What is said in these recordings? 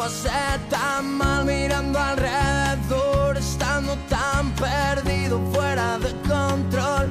Pasé tan mal mirando alrededor, estando tan perdido, fuera de control,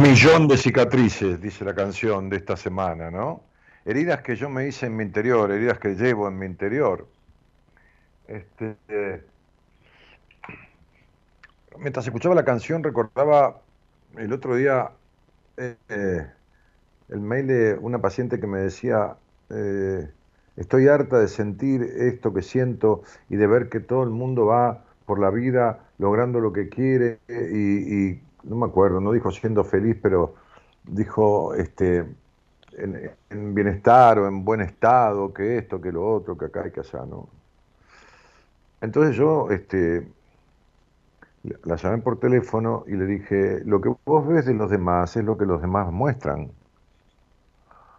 millón de cicatrices, dice la canción de esta semana, ¿no? Heridas que yo me hice en mi interior, heridas que llevo en mi interior. Este, mientras escuchaba la canción recordaba el otro día eh, el mail de una paciente que me decía, eh, Estoy harta de sentir esto que siento y de ver que todo el mundo va por la vida logrando lo que quiere y, no me acuerdo, no dijo siendo feliz, pero dijo este, en, bienestar o en buen estado, que esto, que lo otro, que acá y que allá, ¿no? Entonces yo este, la llamé por teléfono y le dije, lo que vos ves de los demás es lo que los demás muestran.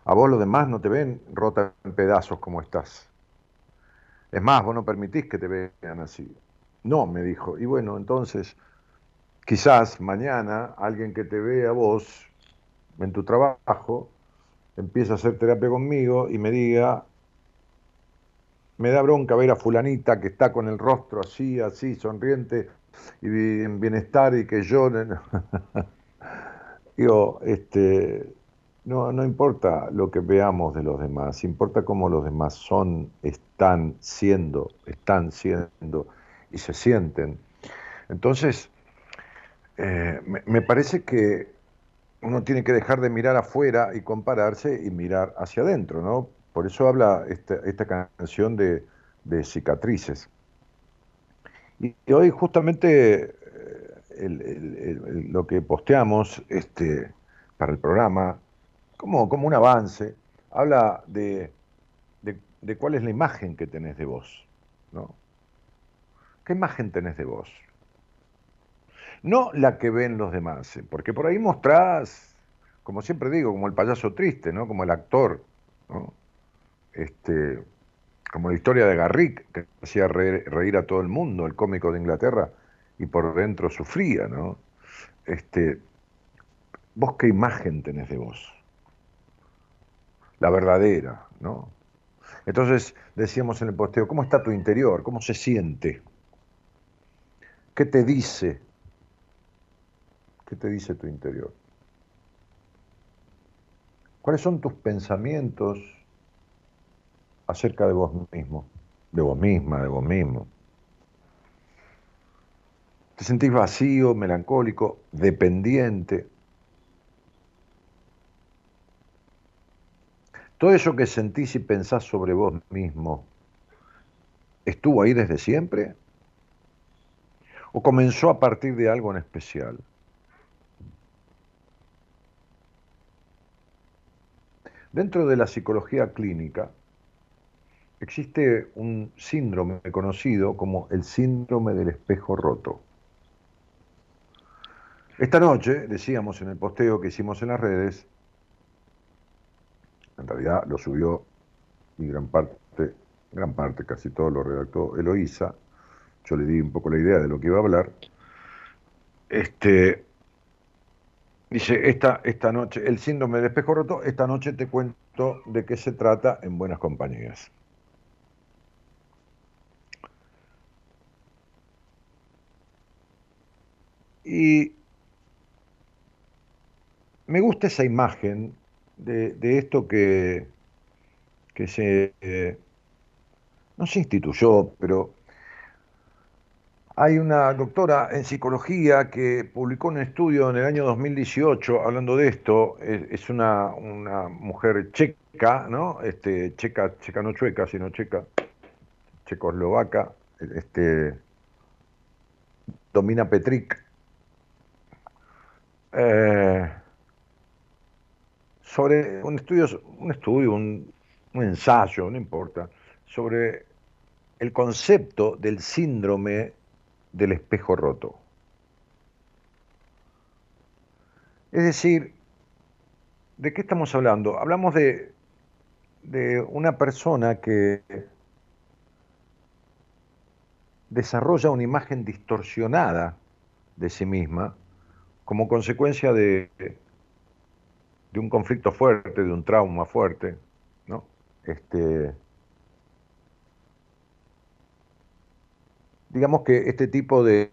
A vos los demás no te ven rota en pedazos como estás. Es más, vos no permitís que te vean así. No, me dijo. Y bueno, entonces, quizás mañana alguien que te vea vos en tu trabajo empieza a hacer terapia conmigo y me diga, me da bronca ver a fulanita que está con el rostro así, así, sonriente y en bienestar y que yo... Digo, este, no, no importa lo que veamos de los demás, importa cómo los demás son, están siendo, están siendo y se sienten. Entonces, eh, me, parece que uno tiene que dejar de mirar afuera y compararse y mirar hacia adentro, ¿no? Por eso habla esta, esta canción de, cicatrices. Y, hoy justamente eh, lo que posteamos este, para el programa como, como un avance, habla de, de, cuál es la imagen que tenés de vos. ¿no? ¿Qué imagen tenés de vos? No la que ven los demás, ¿eh? porque por ahí mostrás, como siempre digo, como el payaso triste, ¿no? como el actor, este, como la historia de Garrick, que hacía reír, reír, a todo el mundo, el cómico de Inglaterra, y por dentro sufría. ¿no? Este, ¿Vos qué imagen tenés de vos? la verdadera, ¿no? Entonces decíamos en el posteo, ¿cómo está tu interior? ¿Cómo se siente? ¿Qué te dice? ¿Qué te dice tu interior? ¿Cuáles son tus pensamientos acerca de vos mismo, de vos misma, de vos mismo? ¿Te sentís vacío, melancólico, dependiente? Todo eso que sentís y pensás sobre vos mismo, ¿estuvo ahí desde siempre? ¿O comenzó a partir de algo en especial? Dentro de la psicología clínica existe un síndrome conocido como el síndrome del espejo roto. Esta noche, decíamos en el posteo que hicimos en las redes, en realidad lo subió y gran parte, gran parte, casi todo lo redactó Eloísa. Yo le di un poco la idea de lo que iba a hablar. Este, dice, esta, esta noche, el síndrome del espejo roto, esta noche te cuento de qué se trata en buenas compañías. Y me gusta esa imagen de, esto que, que se, eh, no se instituyó, pero hay una doctora en psicología que publicó un estudio en el año 2018 hablando de esto. Es, una, una, mujer checa, ¿no? Este, checa, checa no chueca, sino checa, checoslovaca. Este, Domina Petric. Eh, sobre un estudio, un, estudio un, ensayo, no importa, sobre el concepto del síndrome del espejo roto. Es decir, ¿de qué estamos hablando? Hablamos de, de una persona que desarrolla una imagen distorsionada de sí misma como consecuencia de de un conflicto fuerte, de un trauma fuerte, ¿no? Este, digamos que este tipo de,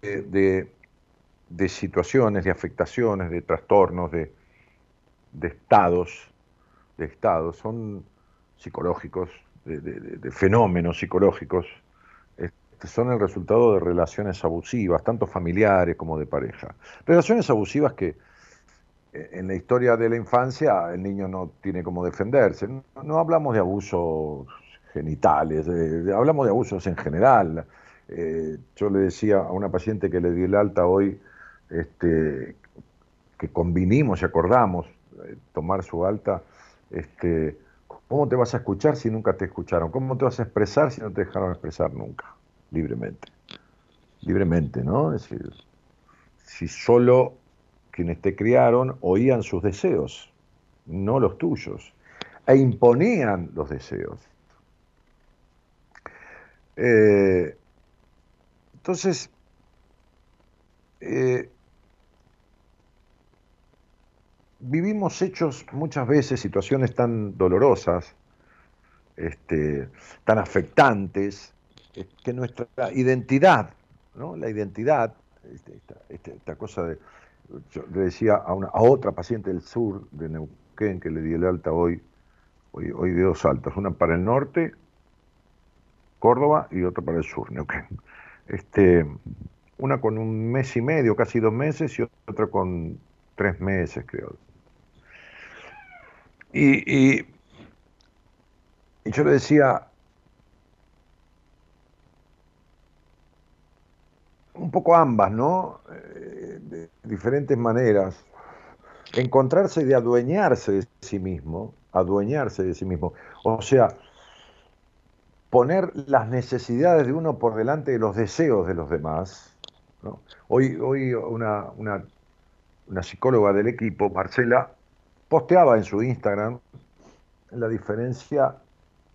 de, situaciones, de afectaciones, de trastornos, de, estados, de estados, son psicológicos, de, fenómenos psicológicos, este, son el resultado de relaciones abusivas, tanto familiares como de pareja. Relaciones abusivas que en la historia de la infancia el niño no tiene cómo defenderse. No, hablamos de abuso genitales, hablamos de abusos en general. Eh, yo le decía a una paciente que le di el alta hoy, este, que convinimos y acordamos eh, tomar su alta, este, ¿cómo te vas a escuchar si nunca te escucharon? ¿Cómo te vas a expresar si no te dejaron expresar nunca? Libremente. Libremente, ¿no? Es decir, si solo quienes te criaron oían sus deseos, no los tuyos, e imponían los deseos. Eh, entonces, eh, vivimos hechos muchas veces, situaciones tan dolorosas, este, tan afectantes, eh, que nuestra identidad, ¿no? la identidad, este, este, esta, cosa de, yo le decía a, una, a otra paciente del sur de Neuquén que le di el alta hoy, hoy, hoy de dos altas, una para el norte, Córdoba, y otra para el sur, Neuquén. Este, una con un mes y medio, casi dos meses, y otra con tres meses, creo. Y, yo le decía, un poco ambas, ¿no? Eh, de diferentes maneras. Encontrarse de adueñarse de sí mismo, adueñarse de sí mismo. O sea, poner las necesidades de uno por delante de los deseos de los demás. Hoy, hoy una, una, psicóloga del equipo, Marcela, posteaba en su Instagram la diferencia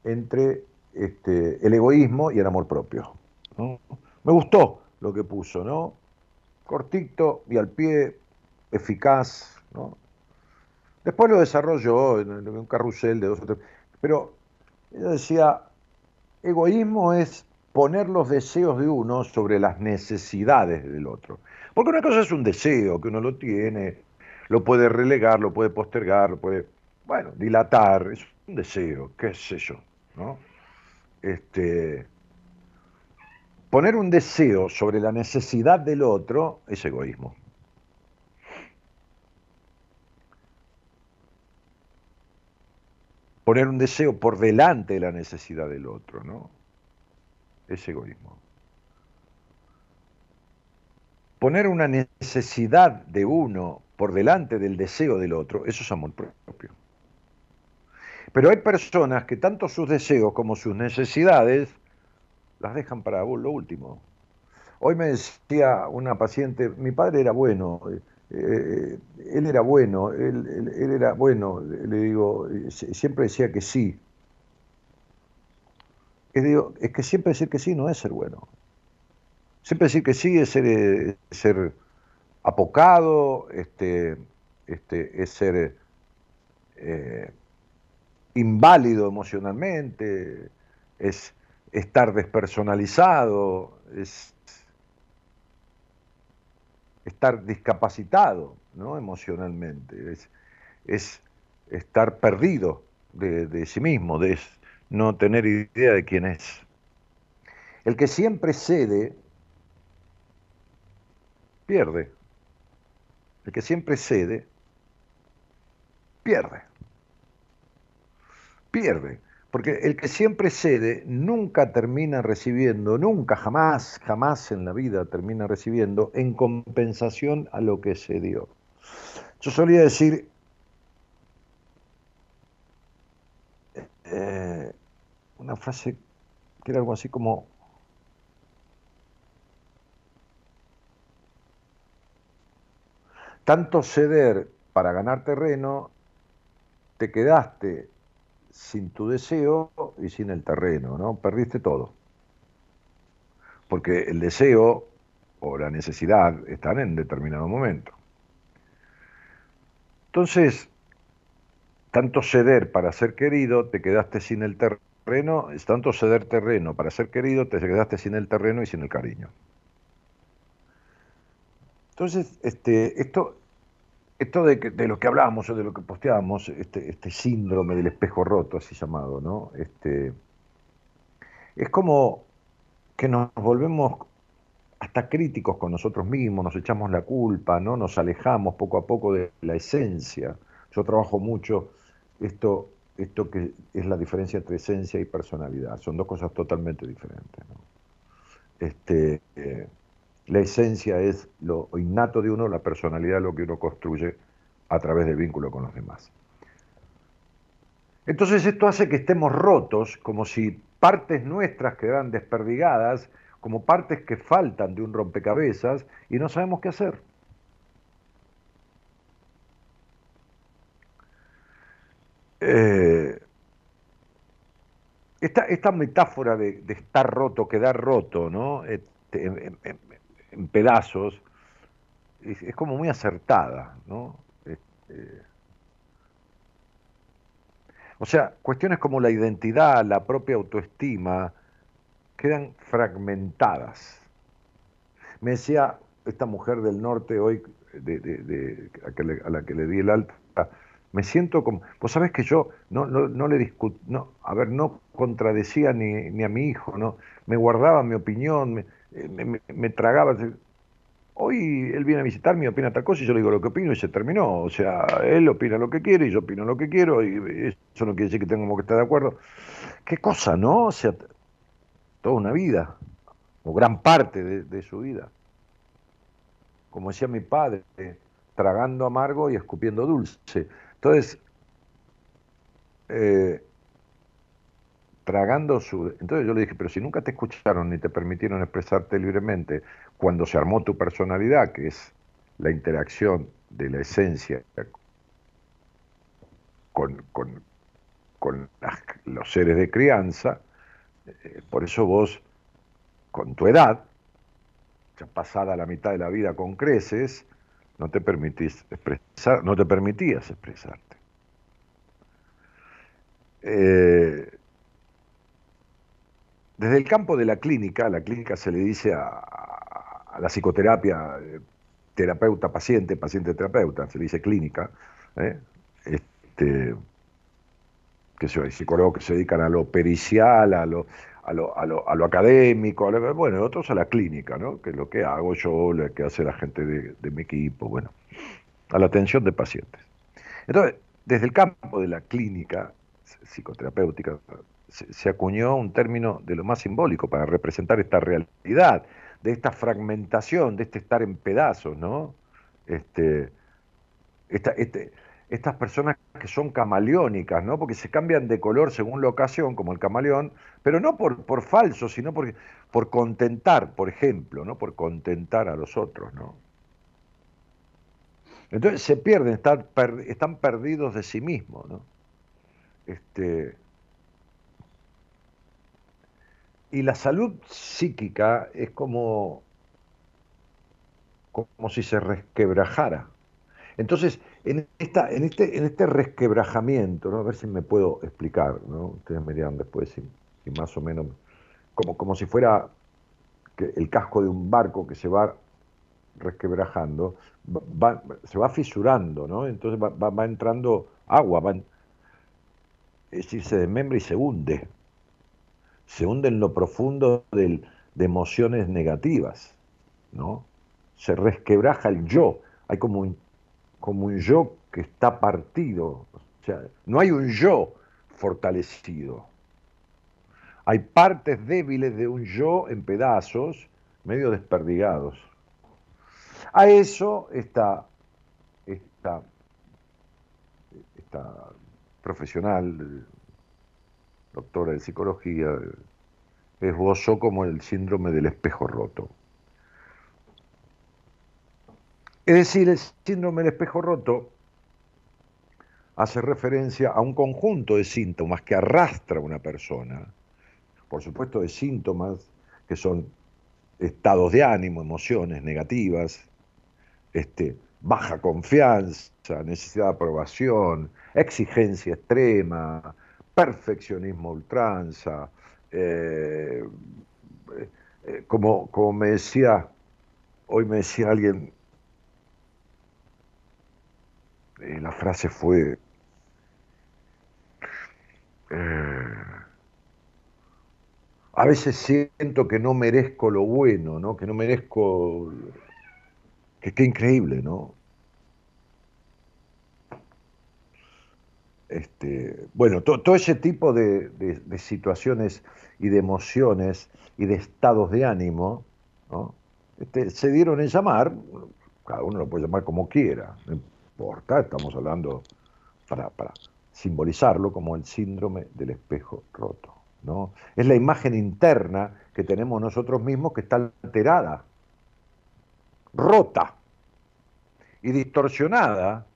entre este, el egoísmo y el amor propio. Me gustó lo que puso, ¿no? Cortito y al pie, eficaz, ¿no? Después lo desarrolló en un carrusel de dos o tres. Pero ella decía, egoísmo es poner los deseos de uno sobre las necesidades del otro. Porque una cosa es un deseo, que uno lo tiene, lo puede relegar, lo puede postergar, lo puede, bueno, dilatar, es un deseo, qué sé yo, ¿no? Este, poner un deseo sobre la necesidad del otro es egoísmo. Poner un deseo por delante de la necesidad del otro, ¿no? Es egoísmo. Poner una necesidad de uno por delante del deseo del otro, eso es amor propio. Pero hay personas que tanto sus deseos como sus necesidades las dejan para lo último. Hoy me decía una paciente, mi padre era bueno, eh, eh, él era bueno, él, era bueno, le digo, siempre decía que sí. digo, es que siempre decir que sí no es ser bueno. Siempre decir que sí es ser, eh, apocado, este, este, es ser eh, inválido emocionalmente, es estar despersonalizado, es estar discapacitado ¿no? emocionalmente, es, estar perdido de, de, sí mismo, de no tener idea de quién es. El que siempre cede, pierde el que siempre cede, pierde. Pierde. Porque el que siempre cede nunca termina recibiendo, nunca, jamás, jamás en la vida termina recibiendo en compensación a lo que se dio. Yo solía decir, eh, una frase que era algo así como, tanto ceder para ganar terreno, te quedaste sin tu deseo y sin el terreno, ¿no? Perdiste todo. Porque el deseo o la necesidad están en determinado momento. Entonces, tanto ceder para ser querido, te quedaste sin el terreno, tanto ceder terreno para ser querido, te quedaste sin el terreno y sin el cariño. Entonces, este, esto, esto de, lo que hablábamos o de lo que posteábamos, este, este, síndrome del espejo roto, así llamado, ¿no? Este, es como que nos volvemos hasta críticos con nosotros mismos, nos echamos la culpa, ¿no? Nos alejamos poco a poco de la esencia. Yo trabajo mucho esto esto que es la diferencia entre esencia y personalidad. Son dos cosas totalmente diferentes. Este, eh, la esencia es lo innato de uno, la personalidad lo que uno construye a través del vínculo con los demás. Entonces esto hace que estemos rotos, como si partes nuestras quedaran desperdigadas, como partes que faltan de un rompecabezas y no sabemos qué hacer. Eh, esta, metáfora de, estar roto, quedar roto, ¿no? Este, en, pedazos, es, como muy acertada, ¿no? Este, o sea, cuestiones como la identidad, la propia autoestima, quedan fragmentadas. Me decía esta mujer del norte hoy, de, a, la que le di el alta, me siento como, pues sabes que yo no, no, le discut, no, a ver, no contradecía ni, ni, a mi hijo, no, me guardaba mi opinión, me, me, me, tragaba. Hoy él viene a visitarme y opina tal cosa y yo le digo lo que opino y se terminó. O sea, él opina lo que quiere y yo opino lo que quiero y eso no quiere decir que tengamos que estar de acuerdo. Qué cosa, ¿no? O sea, toda una vida, o gran parte de, de su vida. Como decía mi padre, tragando amargo y escupiendo dulce. Entonces, eh, tragando su... Entonces yo le dije, pero si nunca te escucharon ni te permitieron expresarte libremente, cuando se armó tu personalidad, que es la interacción de la esencia con, los seres de crianza, eh, por eso vos, con tu edad, ya pasada la mitad de la vida con creces, no te permitís expresar, no te permitías expresarte. Eh, desde el campo de la clínica, la clínica se le dice a, la psicoterapia eh, terapeuta paciente, paciente terapeuta, se le dice clínica, ¿eh? este, que hay psicólogos que se dedican a lo pericial, a lo, a lo, a lo, académico, bueno, otros a la clínica, ¿no? que es lo que hago yo, lo que hace la gente de, mi equipo, bueno, a la atención de pacientes. Entonces, desde el campo de la clínica psicoterapéutica, se, acuñó un término de lo más simbólico para representar esta realidad, de esta fragmentación, de este estar en pedazos, ¿no? Este, este, estas personas que son camaleónicas, ¿no? Porque se cambian de color según la ocasión, como el camaleón, pero no por, por falso, sino por, por contentar, por ejemplo, ¿no? Por contentar a los otros, ¿no? Entonces se pierden, están, están perdidos de sí mismos, ¿no? Este, y la salud psíquica es como, como si se resquebrajara. Entonces, en, esta, en, este, en este resquebrajamiento, ¿no? a ver si me puedo explicar, ¿no? ustedes me dirán después si, más o menos, como, como si fuera el casco de un barco que se va resquebrajando, se va fisurando, ¿no? entonces va, va, entrando agua, va, es decir, se desmembra y se hunde, se hunde en lo profundo de emociones negativas, ¿no? se resquebraja el yo, hay como un como un yo que está partido. O sea, no hay un yo fortalecido. Hay partes débiles de un yo en pedazos, medio desperdigados. A eso esta, esta profesional, doctora de psicología, esbozó como el síndrome del espejo roto. Es decir, el síndrome del espejo roto hace referencia a un conjunto de síntomas que arrastra una persona, por supuesto de síntomas que son estados de ánimo, emociones negativas, este, baja confianza, necesidad de aprobación, exigencia extrema, perfeccionismo ultranza, eh, eh, como, como me decía, hoy me decía alguien, eh, la frase fue, a veces siento que no merezco lo bueno, ¿no? que no merezco, que qué increíble, ¿no? Este, bueno, todo ese tipo de, situaciones y de emociones y de estados de ánimo este, se dieron en llamar, cada uno lo puede llamar como quiera, no importa, estamos hablando para, para simbolizarlo como el síndrome del espejo roto. ¿no? Es la imagen interna que tenemos nosotros mismos que está alterada, rota y distorsionada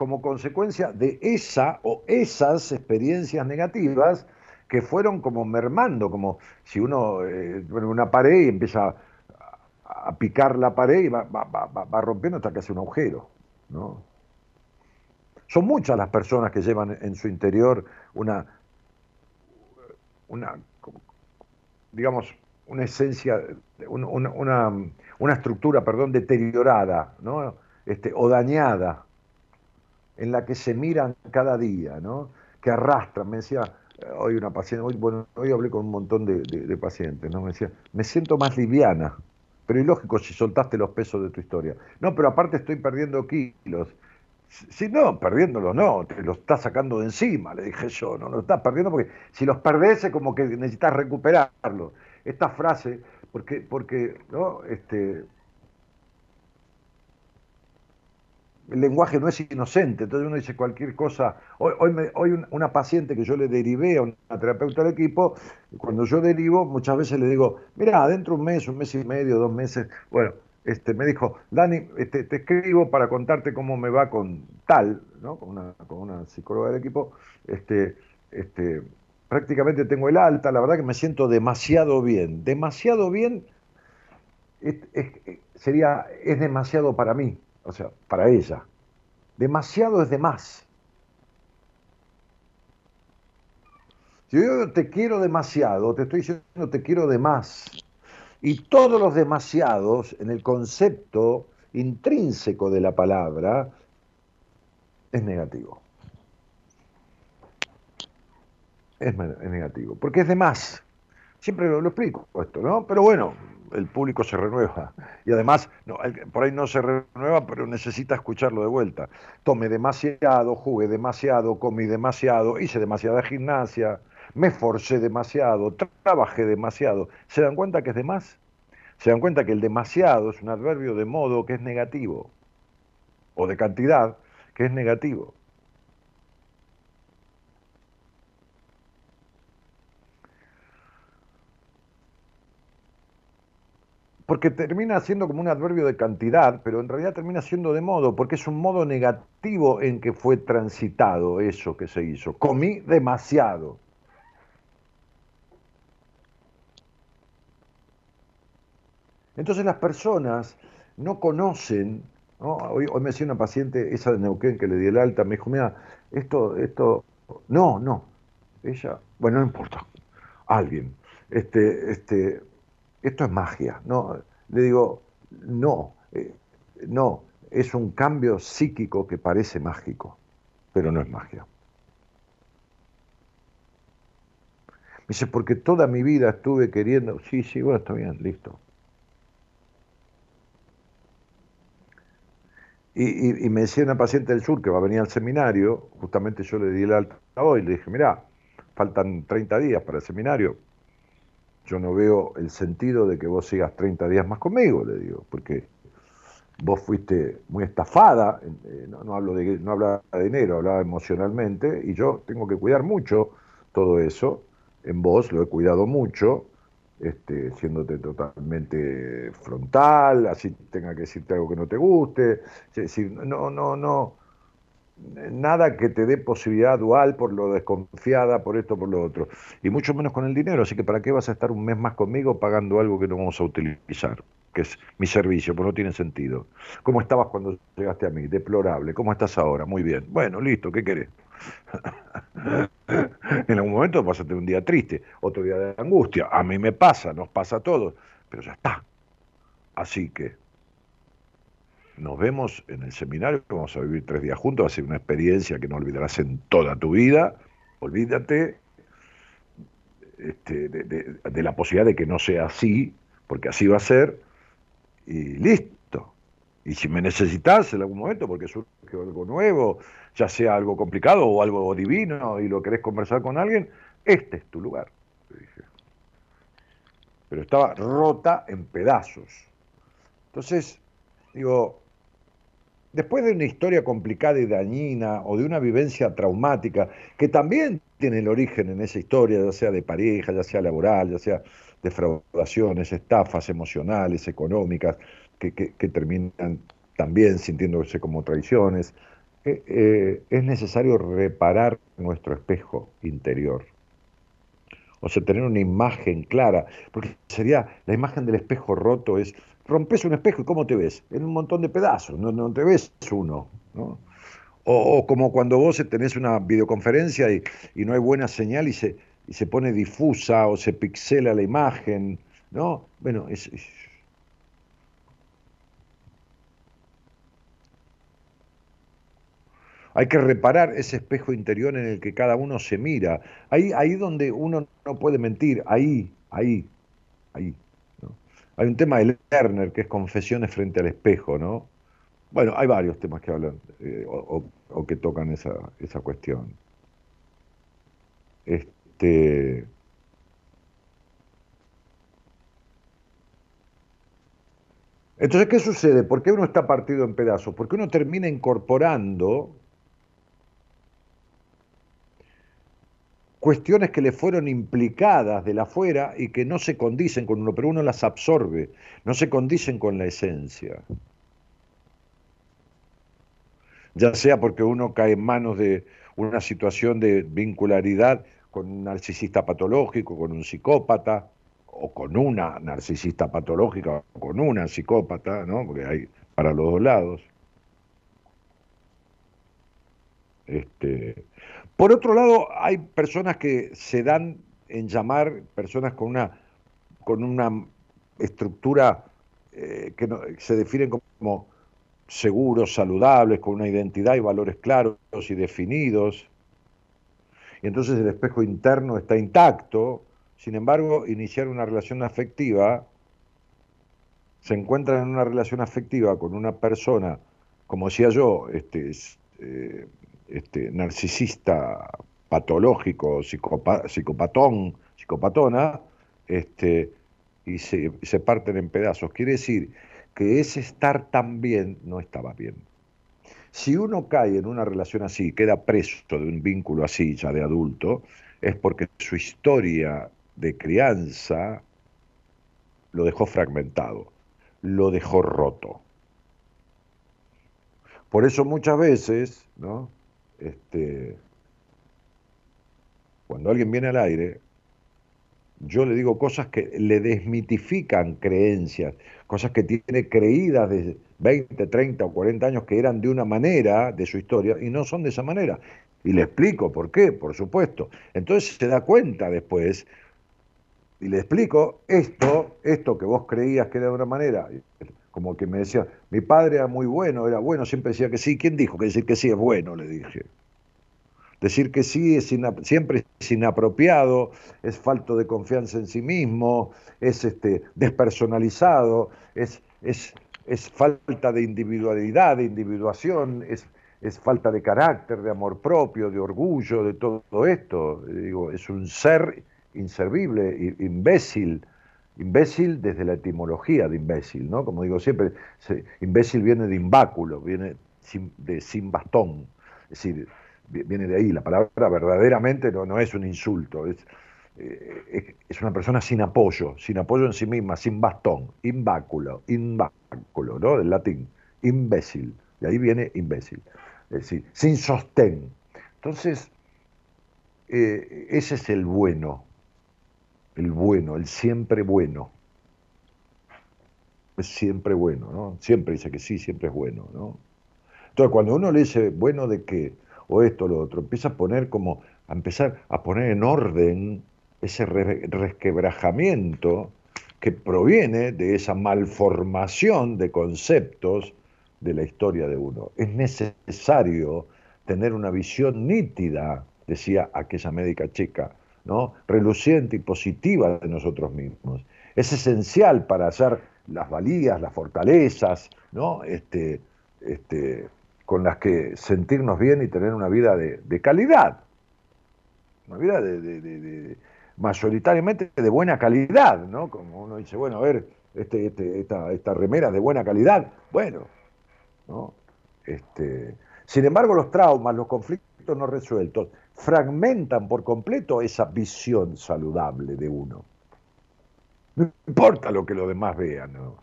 como consecuencia de esa o esas experiencias negativas que fueron como mermando, como si uno eh, una pared y empieza a, picar la pared y va, rompiendo hasta que hace un agujero. ¿no? Son muchas las personas que llevan en su interior una, una digamos, una esencia, una, una, estructura, perdón, deteriorada, ¿no? Este, o dañada, en la que se miran cada día, ¿no? que arrastran. Me decía hoy una paciente, hoy, bueno, hoy hablé con un montón de, pacientes, ¿no? me decía, me siento más liviana, pero ilógico si soltaste los pesos de tu historia. No, pero aparte estoy perdiendo kilos. Si no, perdiéndolos no, te los estás sacando de encima, le dije yo, no los estás perdiendo porque si los perdés es como que necesitas recuperarlos. Esta frase, porque, porque ¿no? este, el lenguaje no es inocente, entonces uno dice cualquier cosa. Hoy, una paciente que yo le derivé a una terapeuta del equipo, cuando yo derivo, muchas veces le digo, mira, dentro de un mes, un mes y medio, dos meses, bueno, este, me dijo, Dani, este, te escribo para contarte cómo me va con tal, ¿no? con, una, con una psicóloga del equipo, este, este, prácticamente tengo el alta, la verdad que me siento demasiado bien, demasiado bien sería, es demasiado para mí, o sea, para ella. Demasiado es de más. Si yo te quiero demasiado, te estoy diciendo te quiero de más. Y todos los demasiados, en el concepto intrínseco de la palabra, es negativo. Es, negativo, porque es de más. Siempre lo explico esto, ¿no? Pero bueno, el público se renueva. Y además, por ahí no se renueva, pero necesita escucharlo de vuelta. Tomé demasiado, jugué demasiado, comí demasiado, hice demasiada gimnasia, me forcé demasiado, trabajé demasiado. ¿Se dan cuenta que es de más? ¿Se dan cuenta que el demasiado es un adverbio de modo que es negativo? O de cantidad que es negativo. Porque termina siendo como un adverbio de cantidad, pero en realidad termina siendo de modo, porque es un modo negativo en que fue transitado eso que se hizo. Comí demasiado. Entonces las personas no conocen, Hoy, me decía una paciente, esa de Neuquén que le di el alta, me dijo, mira, esto, esto, no, no, ella, bueno, no importa, alguien, este, este, esto es magia. No, le digo, no, eh, no, es un cambio psíquico que parece mágico, pero no es magia. Me dice, porque toda mi vida estuve queriendo, sí, sí, bueno, está bien, listo. Y, me decía una paciente del sur que va a venir al seminario, justamente yo le di el alta hoy, le dije, mira, faltan 30 días para el seminario, yo no veo el sentido de que vos sigas 30 días más conmigo, le digo, porque vos fuiste muy estafada, eh, no, hablo de, no hablaba de dinero, hablaba emocionalmente, y yo tengo que cuidar mucho todo eso, en vos lo he cuidado mucho, este, siéndote totalmente frontal, así tenga que decirte algo que no te guste, es decir, no, no, no, nada que te dé posibilidad dual por lo desconfiada, por esto, por lo otro. Y mucho menos con el dinero. Así que ¿para qué vas a estar un mes más conmigo pagando algo que no vamos a utilizar? Que es mi servicio, pues no tiene sentido. ¿Cómo estabas cuando llegaste a mí? Deplorable. ¿Cómo estás ahora? Muy bien. Bueno, listo, ¿qué querés? en algún momento tener un día triste, otro día de angustia. A mí me pasa, nos pasa a todos, pero ya está. Así que nos vemos en el seminario, vamos a vivir tres días juntos, va a ser una experiencia que no olvidarás en toda tu vida. Olvídate este, de, la posibilidad de que no sea así, porque así va a ser, y listo. Y si me necesitas en algún momento, porque surge algo nuevo, ya sea algo complicado o algo divino y lo querés conversar con alguien, este es tu lugar. Pero estaba rota en pedazos. Entonces, digo, después de una historia complicada y dañina o de una vivencia traumática, que también tiene el origen en esa historia, ya sea de pareja, ya sea laboral, ya sea defraudaciones, estafas emocionales, económicas, que, terminan también sintiéndose como traiciones, eh, eh, es necesario reparar nuestro espejo interior. O sea, tener una imagen clara, porque sería la imagen del espejo roto es rompes un espejo y ¿cómo te ves? En un montón de pedazos, no, no te ves uno. O, como cuando vos tenés una videoconferencia y, no hay buena señal y se, y se pone difusa o se pixela la imagen, ¿no? Bueno, es, Hay que reparar ese espejo interior en el que cada uno se mira. Ahí, ahí donde uno no puede mentir, ahí, ahí, ahí. Hay un tema de Lerner que es confesiones frente al espejo, ¿no? Bueno, hay varios temas que hablan eh, o, que tocan esa, esa cuestión. Este. Entonces, ¿qué sucede? ¿Por qué uno está partido en pedazos? Porque uno termina incorporando cuestiones que le fueron implicadas de la afuera y que no se condicen con uno, pero uno las absorbe, no se condicen con la esencia. Ya sea porque uno cae en manos de una situación de vincularidad con un narcisista patológico, con un psicópata, o con una narcisista patológica, o con una psicópata, ¿no? porque hay para los dos lados. Este, por otro lado, hay personas que se dan en llamar personas con una, con una estructura eh, que se definen como seguros, saludables, con una identidad y valores claros y definidos. Y entonces el espejo interno está intacto. Sin embargo, iniciar una relación afectiva, se encuentran en una relación afectiva con una persona, como decía yo, este, eh, este, narcisista patológico, psicopatón, psicopatona, este, y se, se parten en pedazos. Quiere decir que ese estar tan bien no estaba bien. Si uno cae en una relación así, queda preso de un vínculo así ya de adulto, es porque su historia de crianza lo dejó fragmentado, lo dejó roto. Por eso muchas veces, ¿no? Este, cuando alguien viene al aire, yo le digo cosas que le desmitifican creencias, cosas que tiene creídas de 20, 30 o 40 años que eran de una manera de su historia y no son de esa manera. Y le explico por qué, por supuesto. Entonces se da cuenta después y le explico esto, esto que vos creías que era de una manera, como que me decía, mi padre era muy bueno, era bueno, siempre decía que sí. ¿Quién dijo que decir que sí es bueno? Le dije. Decir que sí es siempre es inapropiado, es falto de confianza en sí mismo, es este, despersonalizado, es, es, es falta de individualidad, de individuación, es, es falta de carácter, de amor propio, de orgullo, de todo esto. Digo, es un ser inservible, imbécil, Imbécil desde la etimología de imbécil, ¿no? Como digo siempre, imbécil viene de imbáculo, viene de sin bastón, es decir, viene de ahí. La palabra verdaderamente no, no es un insulto, es, eh, es, una persona sin apoyo, sin apoyo en sí misma, sin bastón, imbáculo, imbáculo, ¿no? Del latín, imbécil, de ahí viene imbécil, es decir, sin sostén. Entonces, eh, ese es el bueno, el bueno, el siempre bueno. Es siempre bueno, ¿no? Siempre dice que sí, siempre es bueno, ¿no? Entonces, cuando uno le dice, bueno, ¿de qué? O esto, o lo otro, empieza a poner como, a empezar a poner en orden ese resquebrajamiento que proviene de esa malformación de conceptos de la historia de uno. Es necesario tener una visión nítida, decía aquella médica checa, ¿no? reluciente y positiva de nosotros mismos. Es esencial para hacer las valías, las fortalezas, ¿no? este, este, con las que sentirnos bien y tener una vida de, calidad. Una vida de, mayoritariamente de buena calidad, ¿no? Como uno dice, bueno, a ver, este, este, esta, esta remera de buena calidad, bueno, ¿no? Este, sin embargo, los traumas, los conflictos no resueltos, fragmentan por completo esa visión saludable de uno. No importa lo que los demás vean, ¿no?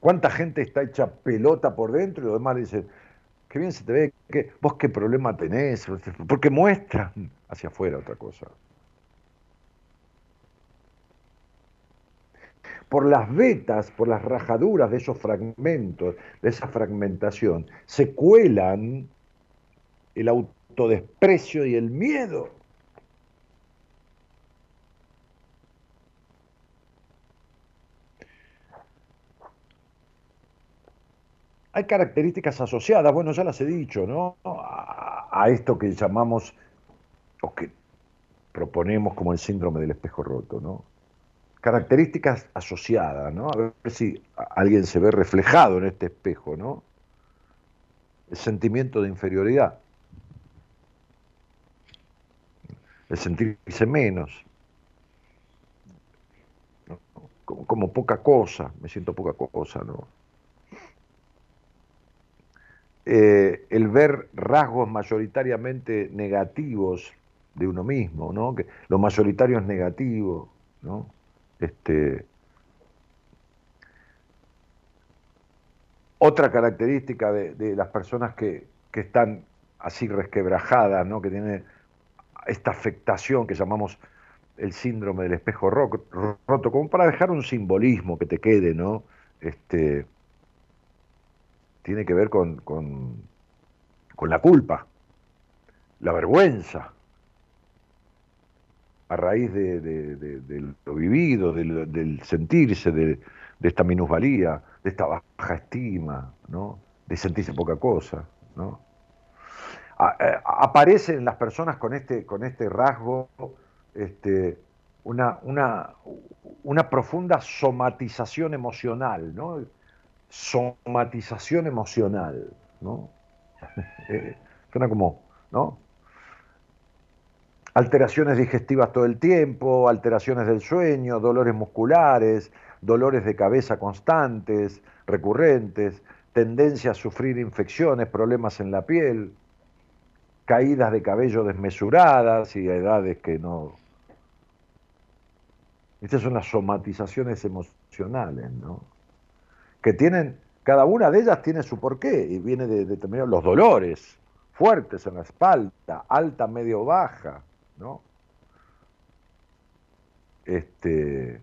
¿Cuánta gente está hecha pelota por dentro y los demás le dicen, qué bien se te ve, ¿qué, vos qué problema tenés? Porque muestran hacia afuera otra cosa. Por las vetas, por las rajaduras de esos fragmentos, de esa fragmentación, se cuelan el autodesprecio y el miedo. Hay características asociadas, bueno, ya las he dicho, ¿no? A, esto que llamamos, o que proponemos como el síndrome del espejo roto, ¿no? Características asociadas, ¿no? A ver si alguien se ve reflejado en este espejo, ¿no? El sentimiento de inferioridad. El sentirse menos. Como, como poca cosa, me siento poca cosa, ¿no? Eh, el ver rasgos mayoritariamente negativos de uno mismo, ¿no? Que lo mayoritario es negativo, ¿no? Este, otra característica de, las personas que, están así resquebrajadas, ¿no? que tienen esta afectación que llamamos el síndrome del espejo roto, como para dejar un simbolismo que te quede, ¿no? Este, tiene que ver con, con, la culpa, la vergüenza, a raíz de, lo vivido, del, sentirse, de, esta minusvalía, de esta baja estima, de sentirse poca cosa. ¿no? Eh, aparecen las personas con este, este rasgo este, una, profunda somatización emocional, ¿no? somatización emocional, ¿no? Eh, suena como. Alteraciones digestivas todo el tiempo, alteraciones del sueño, dolores musculares, dolores de cabeza constantes, recurrentes, tendencia a sufrir infecciones, problemas en la piel, caídas de cabello desmesuradas y a edades que no... Estas son las somatizaciones emocionales, ¿no? que tienen, cada una de ellas tiene su porqué y viene de determinados los dolores fuertes en la espalda, alta, medio, baja, ¿no? Este,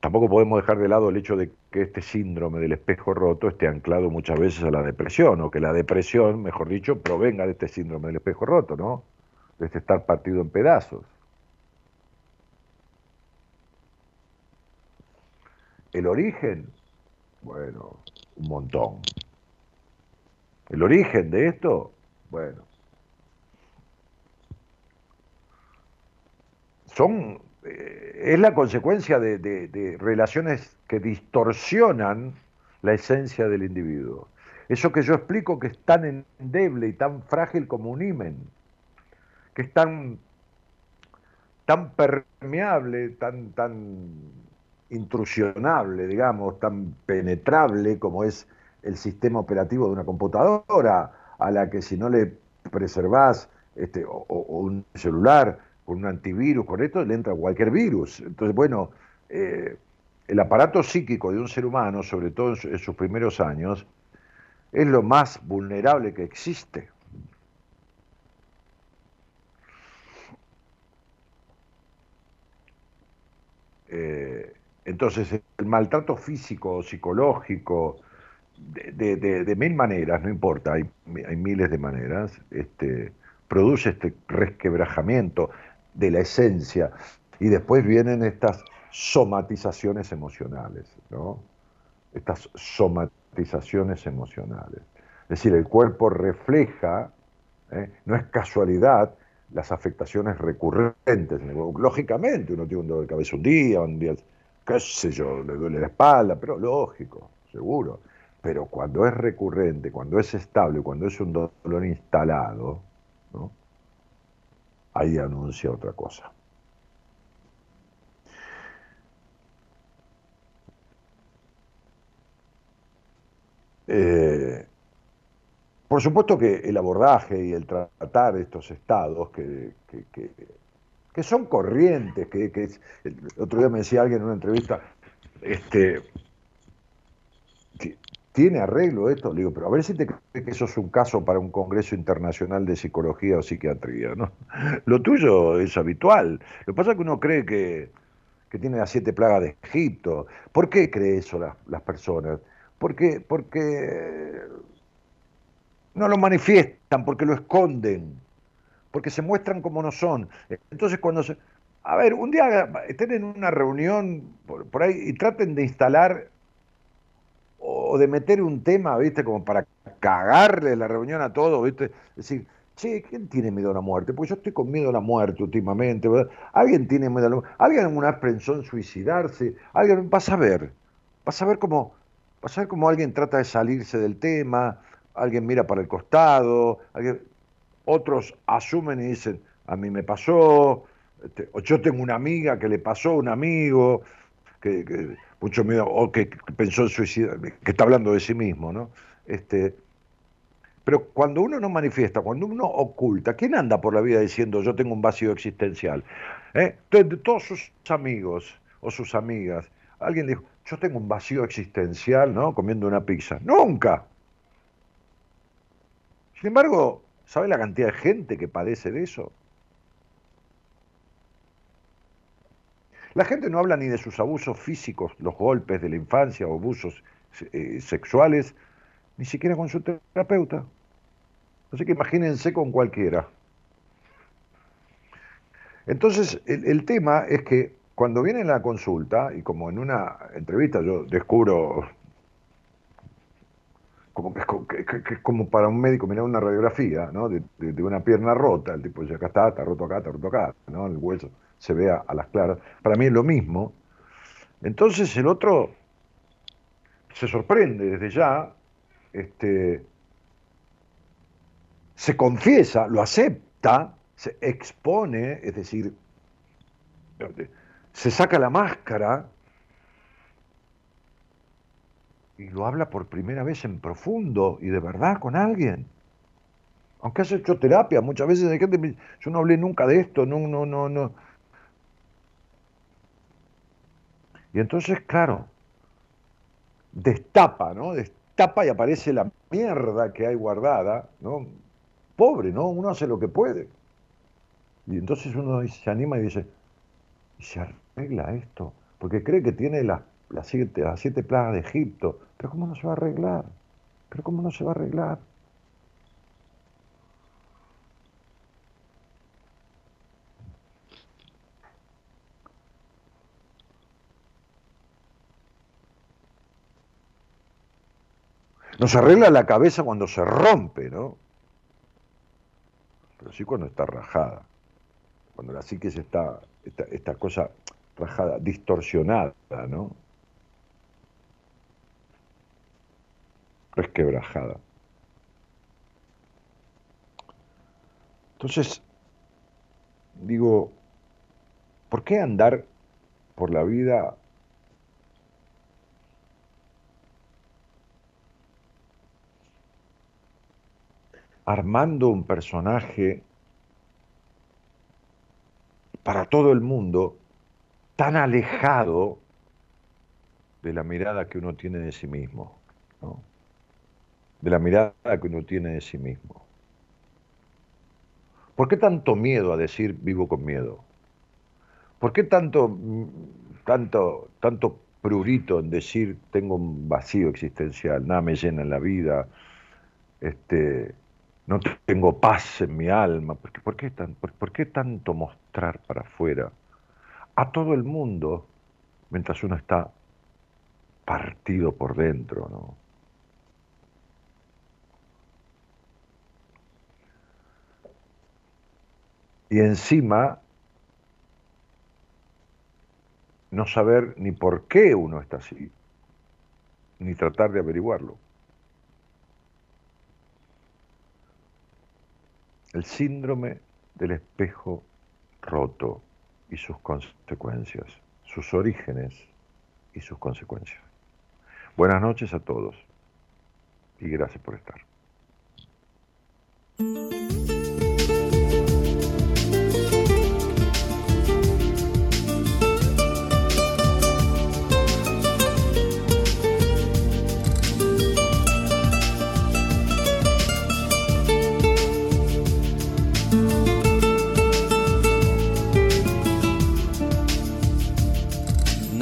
tampoco podemos dejar de lado el hecho de que este síndrome del espejo roto esté anclado muchas veces a la depresión, o que la depresión, mejor dicho, provenga de este síndrome del espejo roto, ¿no? De este estar partido en pedazos. El origen, bueno, un montón. El origen de esto, bueno, son, eh, es la consecuencia de, relaciones que distorsionan la esencia del individuo. Eso que yo explico que es tan endeble y tan frágil como un himen, que es tan, tan permeable, tan, tan intrusionable, digamos, tan penetrable como es el sistema operativo de una computadora, a la que si no le preservás este, o, un celular con un antivirus, con esto le entra cualquier virus. Entonces, bueno, eh, el aparato psíquico de un ser humano, sobre todo en sus primeros años, es lo más vulnerable que existe. Eh, entonces, el maltrato físico psicológico, de, mil maneras, no importa, hay, miles de maneras, este, produce este resquebrajamiento de la esencia y después vienen estas somatizaciones emocionales, ¿no? Estas somatizaciones emocionales. Es decir, el cuerpo refleja, ¿eh? no es casualidad, las afectaciones recurrentes. Lógicamente, uno tiene un dolor de cabeza un día, un día qué sé yo, le duele la espalda, pero lógico, seguro. Pero cuando es recurrente, cuando es estable, cuando es un dolor instalado, ¿no? Ahí anuncia otra cosa. Eh, por supuesto que el abordaje y el tratar estos estados que, que, son corrientes, que, el otro día me decía alguien en una entrevista, este, ¿tiene arreglo esto? Le digo, pero a ver si te crees que eso es un caso para un congreso internacional de psicología o psiquiatría, ¿no? Lo tuyo es habitual. Lo que pasa es que uno cree que, tiene las siete plagas de Egipto. ¿Por qué cree eso las, las personas? Porque, porque no lo manifiestan, porque lo esconden, porque se muestran como no son. Entonces cuando se... A ver, un día estén en una reunión por, ahí y traten de instalar o de meter un tema, ¿viste? Como para cagarle la reunión a todos, ¿viste? Decir, che, ¿quién tiene miedo a la muerte? Pues yo estoy con miedo a la muerte últimamente. ¿Alguien tiene miedo a la muerte? ¿Alguien alguna pensó en suicidarse? ¿Alguien? Vas a ver. Vas a ver cómo, vas a ver cómo alguien trata de salirse del tema, alguien mira para el costado, otros asumen y dicen, a mí me pasó, este, o yo tengo una amiga que le pasó a un amigo, que, mucho miedo, o que pensó en suicidar, que está hablando de sí mismo, ¿no? Este, pero cuando uno no manifiesta, cuando uno oculta, ¿quién anda por la vida diciendo yo tengo un vacío existencial? ¿Eh? De todos sus amigos o sus amigas, alguien dijo, yo tengo un vacío existencial, ¿no? Comiendo una pizza. Nunca. Sin embargo, ¿sabe la cantidad de gente que padece de eso? La gente no habla ni de sus abusos físicos, los golpes de la infancia o abusos eh, sexuales, ni siquiera con su terapeuta. Así que imagínense con cualquiera. Entonces, el, tema es que cuando viene la consulta, y como en una entrevista yo descubro como que, es como para un médico mirar una radiografía, ¿no? De, una pierna rota, el tipo dice, acá está, está roto acá, está roto acá, ¿no? El hueso se ve a, las claras. Para mí es lo mismo. Entonces el otro se sorprende desde ya, este, se confiesa, lo acepta, se expone, es decir, se saca la máscara y lo habla por primera vez en profundo y de verdad con alguien. Aunque has hecho terapia, muchas veces hay gente que me dice, yo no hablé nunca de esto, no, no, no, no. Y entonces, claro, destapa, ¿no? Destapa y aparece la mierda que hay guardada, ¿no? Pobre, ¿no? Uno hace lo que puede. Y entonces uno se anima y dice, ¿y se arregla esto? Porque cree que tiene las, siete, las siete plagas de Egipto, pero ¿cómo no se va a arreglar? ¿Pero cómo no se va a arreglar? No se arregla la cabeza cuando se rompe, ¿no? Pero sí cuando está rajada. Cuando la psique está, esta, esta cosa rajada, distorsionada, ¿no? resquebrajada. Entonces, digo, ¿por qué andar por la vida armando un personaje para todo el mundo tan alejado de la mirada que uno tiene de sí mismo? ¿no? de la mirada que uno tiene de sí mismo. ¿Por qué tanto miedo a decir vivo con miedo? ¿Por qué tanto, tanto, tanto prurito en decir tengo un vacío existencial, nada me llena en la vida, este, no tengo paz en mi alma? ¿Por qué, por qué, tan, tanto mostrar para afuera a todo el mundo mientras uno está partido por dentro, ¿no? y encima no saber ni por qué uno está así, ni tratar de averiguarlo. El síndrome del espejo roto y sus consecuencias, sus orígenes y sus consecuencias. Buenas noches a todos y gracias por estar.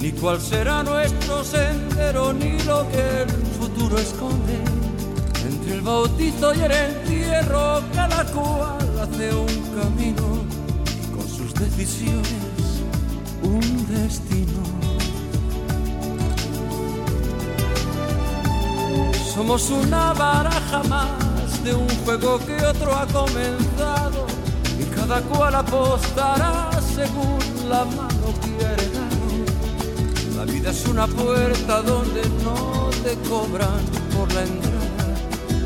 ni cuál será nuestro sendero, ni lo que el futuro esconde. Entre el bautizo y el entierro, cada cual hace un camino y con sus decisiones un destino. Somos una baraja más de un juego que otro ha comenzado y cada cual apostará según la mano quiere la vida es una puerta donde no te cobran por la entrada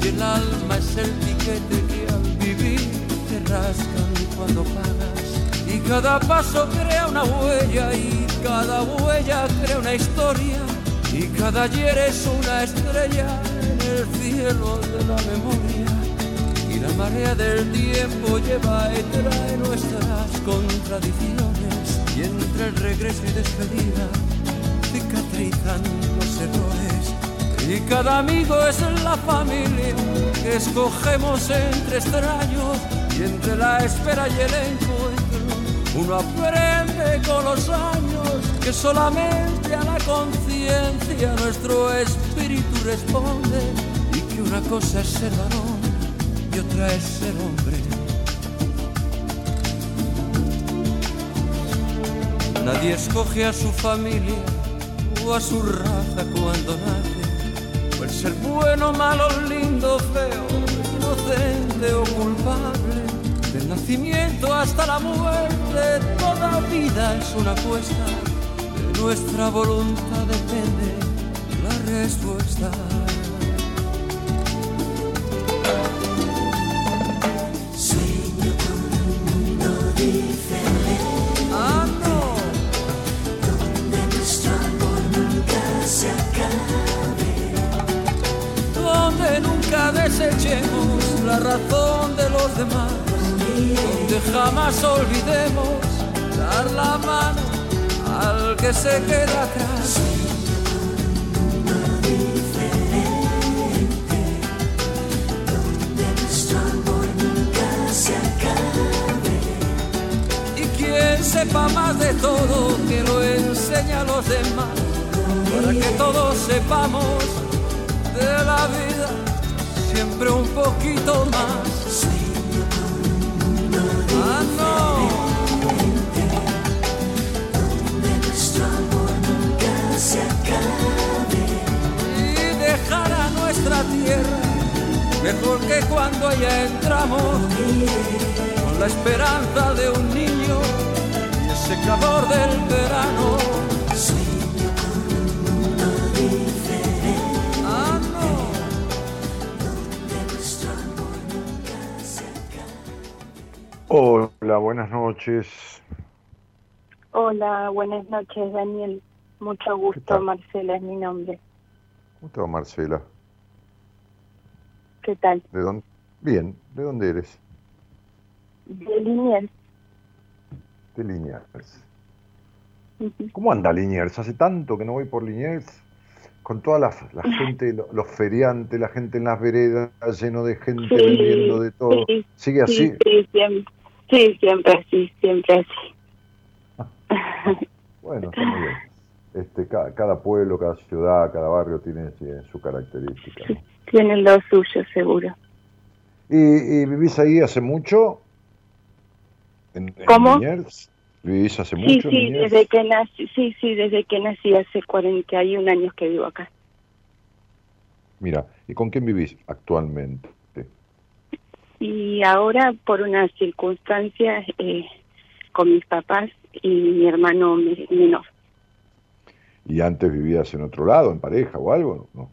y el alma es el tiquete que al vivir te rascan cuando pagas. Y cada paso crea una huella y cada huella crea una historia y cada ayer es una estrella en el cielo de la memoria. Y la marea del tiempo lleva y trae nuestras contradicciones y entre el regreso y despedida cicatrizan los errores. Y cada amigo es la familia que escogemos entre extraños y entre la espera y el encuentro. Uno aprende con los años que solamente a la conciencia nuestro espíritu responde y que una cosa es ser varón y otra es ser hombre. Nadie escoge a su familia a su raza cuando nace. El ser bueno, malo, lindo, feo, inocente o culpable. Del nacimiento hasta la muerte, toda vida es una apuesta. De nuestra voluntad depende la respuesta. Razón de los demás, donde jamás olvidemos dar la mano al que se queda atrás. Sepa más de todo, que lo enseñe a los demás, para que todos sepamos de la vida siempre un poquito más. Ah, no. Y dejar nuestra tierra mejor que cuando allá entramos. Con la esperanza de un niño y ese calor del verano buenas noches. Hola, buenas noches, Daniel. Mucho gusto, Marcela es mi nombre. ¿Cómo te va, Marcela? ¿Qué tal? ¿De dónde? Bien, ¿de dónde eres? De Liniers. De Liniers. ¿Cómo anda Liniers? Hace tanto que no voy por Liniers con toda la, gente, los feriantes, la gente en las veredas, lleno de gente vendiendo de todo. ¿Sigue así? Sí, siempre, sí, siempre así, siempre así. Bueno, está muy bien. Este, cada, cada pueblo, cada ciudad, cada barrio tiene, tiene su característica. ¿no? Tienen lo suyo, seguro. ¿Y, y vivís ahí hace mucho? ¿En, en ¿Cómo? ¿Vivís hace Sí, mucho? sí, desde que nací, sí, sí, desde que nací hace 41 años que vivo acá. Mira, ¿y con quién vivís actualmente? Y ahora, por unas circunstancias, eh, con mis papás y mi hermano me- menor. ¿Y antes vivías en otro lado, en pareja o algo? ¿No?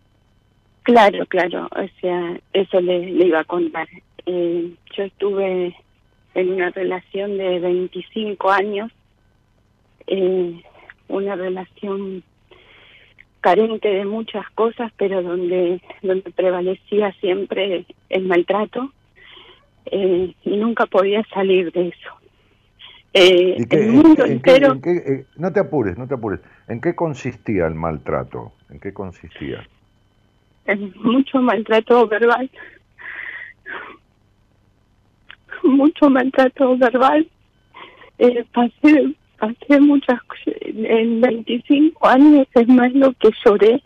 Claro, claro, o sea, eso le, le iba a contar. Eh, yo estuve en una relación de 25 años, eh, una relación carente de muchas cosas, pero donde, donde prevalecía siempre el maltrato eh, y nunca podía salir de eso. Eh, ¿Y qué- el en- mundo en qué- entero... en qué- eh, no te apures, no te apures. ¿En qué consistía el maltrato? ¿En qué consistía? en mucho maltrato verbal, mucho maltrato verbal. Eh, pasé, pasé muchas en 25 años es más lo que lloré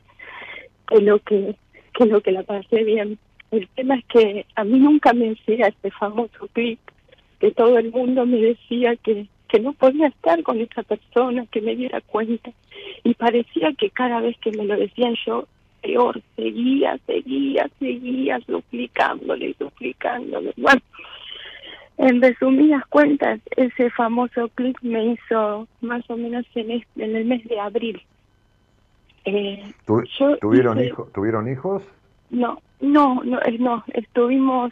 que lo que, que lo que la pasé bien. El tema es que a mí nunca me hacía este famoso clic, que todo el mundo me decía que, que no podía estar con esa persona, que me diera cuenta. Y parecía que cada vez que me lo decían yo, peor, seguía, seguía, seguía suplicándole, suplicándole. Bueno, en resumidas cuentas, ese famoso clic me hizo más o menos en, este- en el mes de abril. Eh, Tu- ¿Tuvieron, hice- hijo- ¿Tuvieron hijos? No, no, no, eh, no. Estuvimos,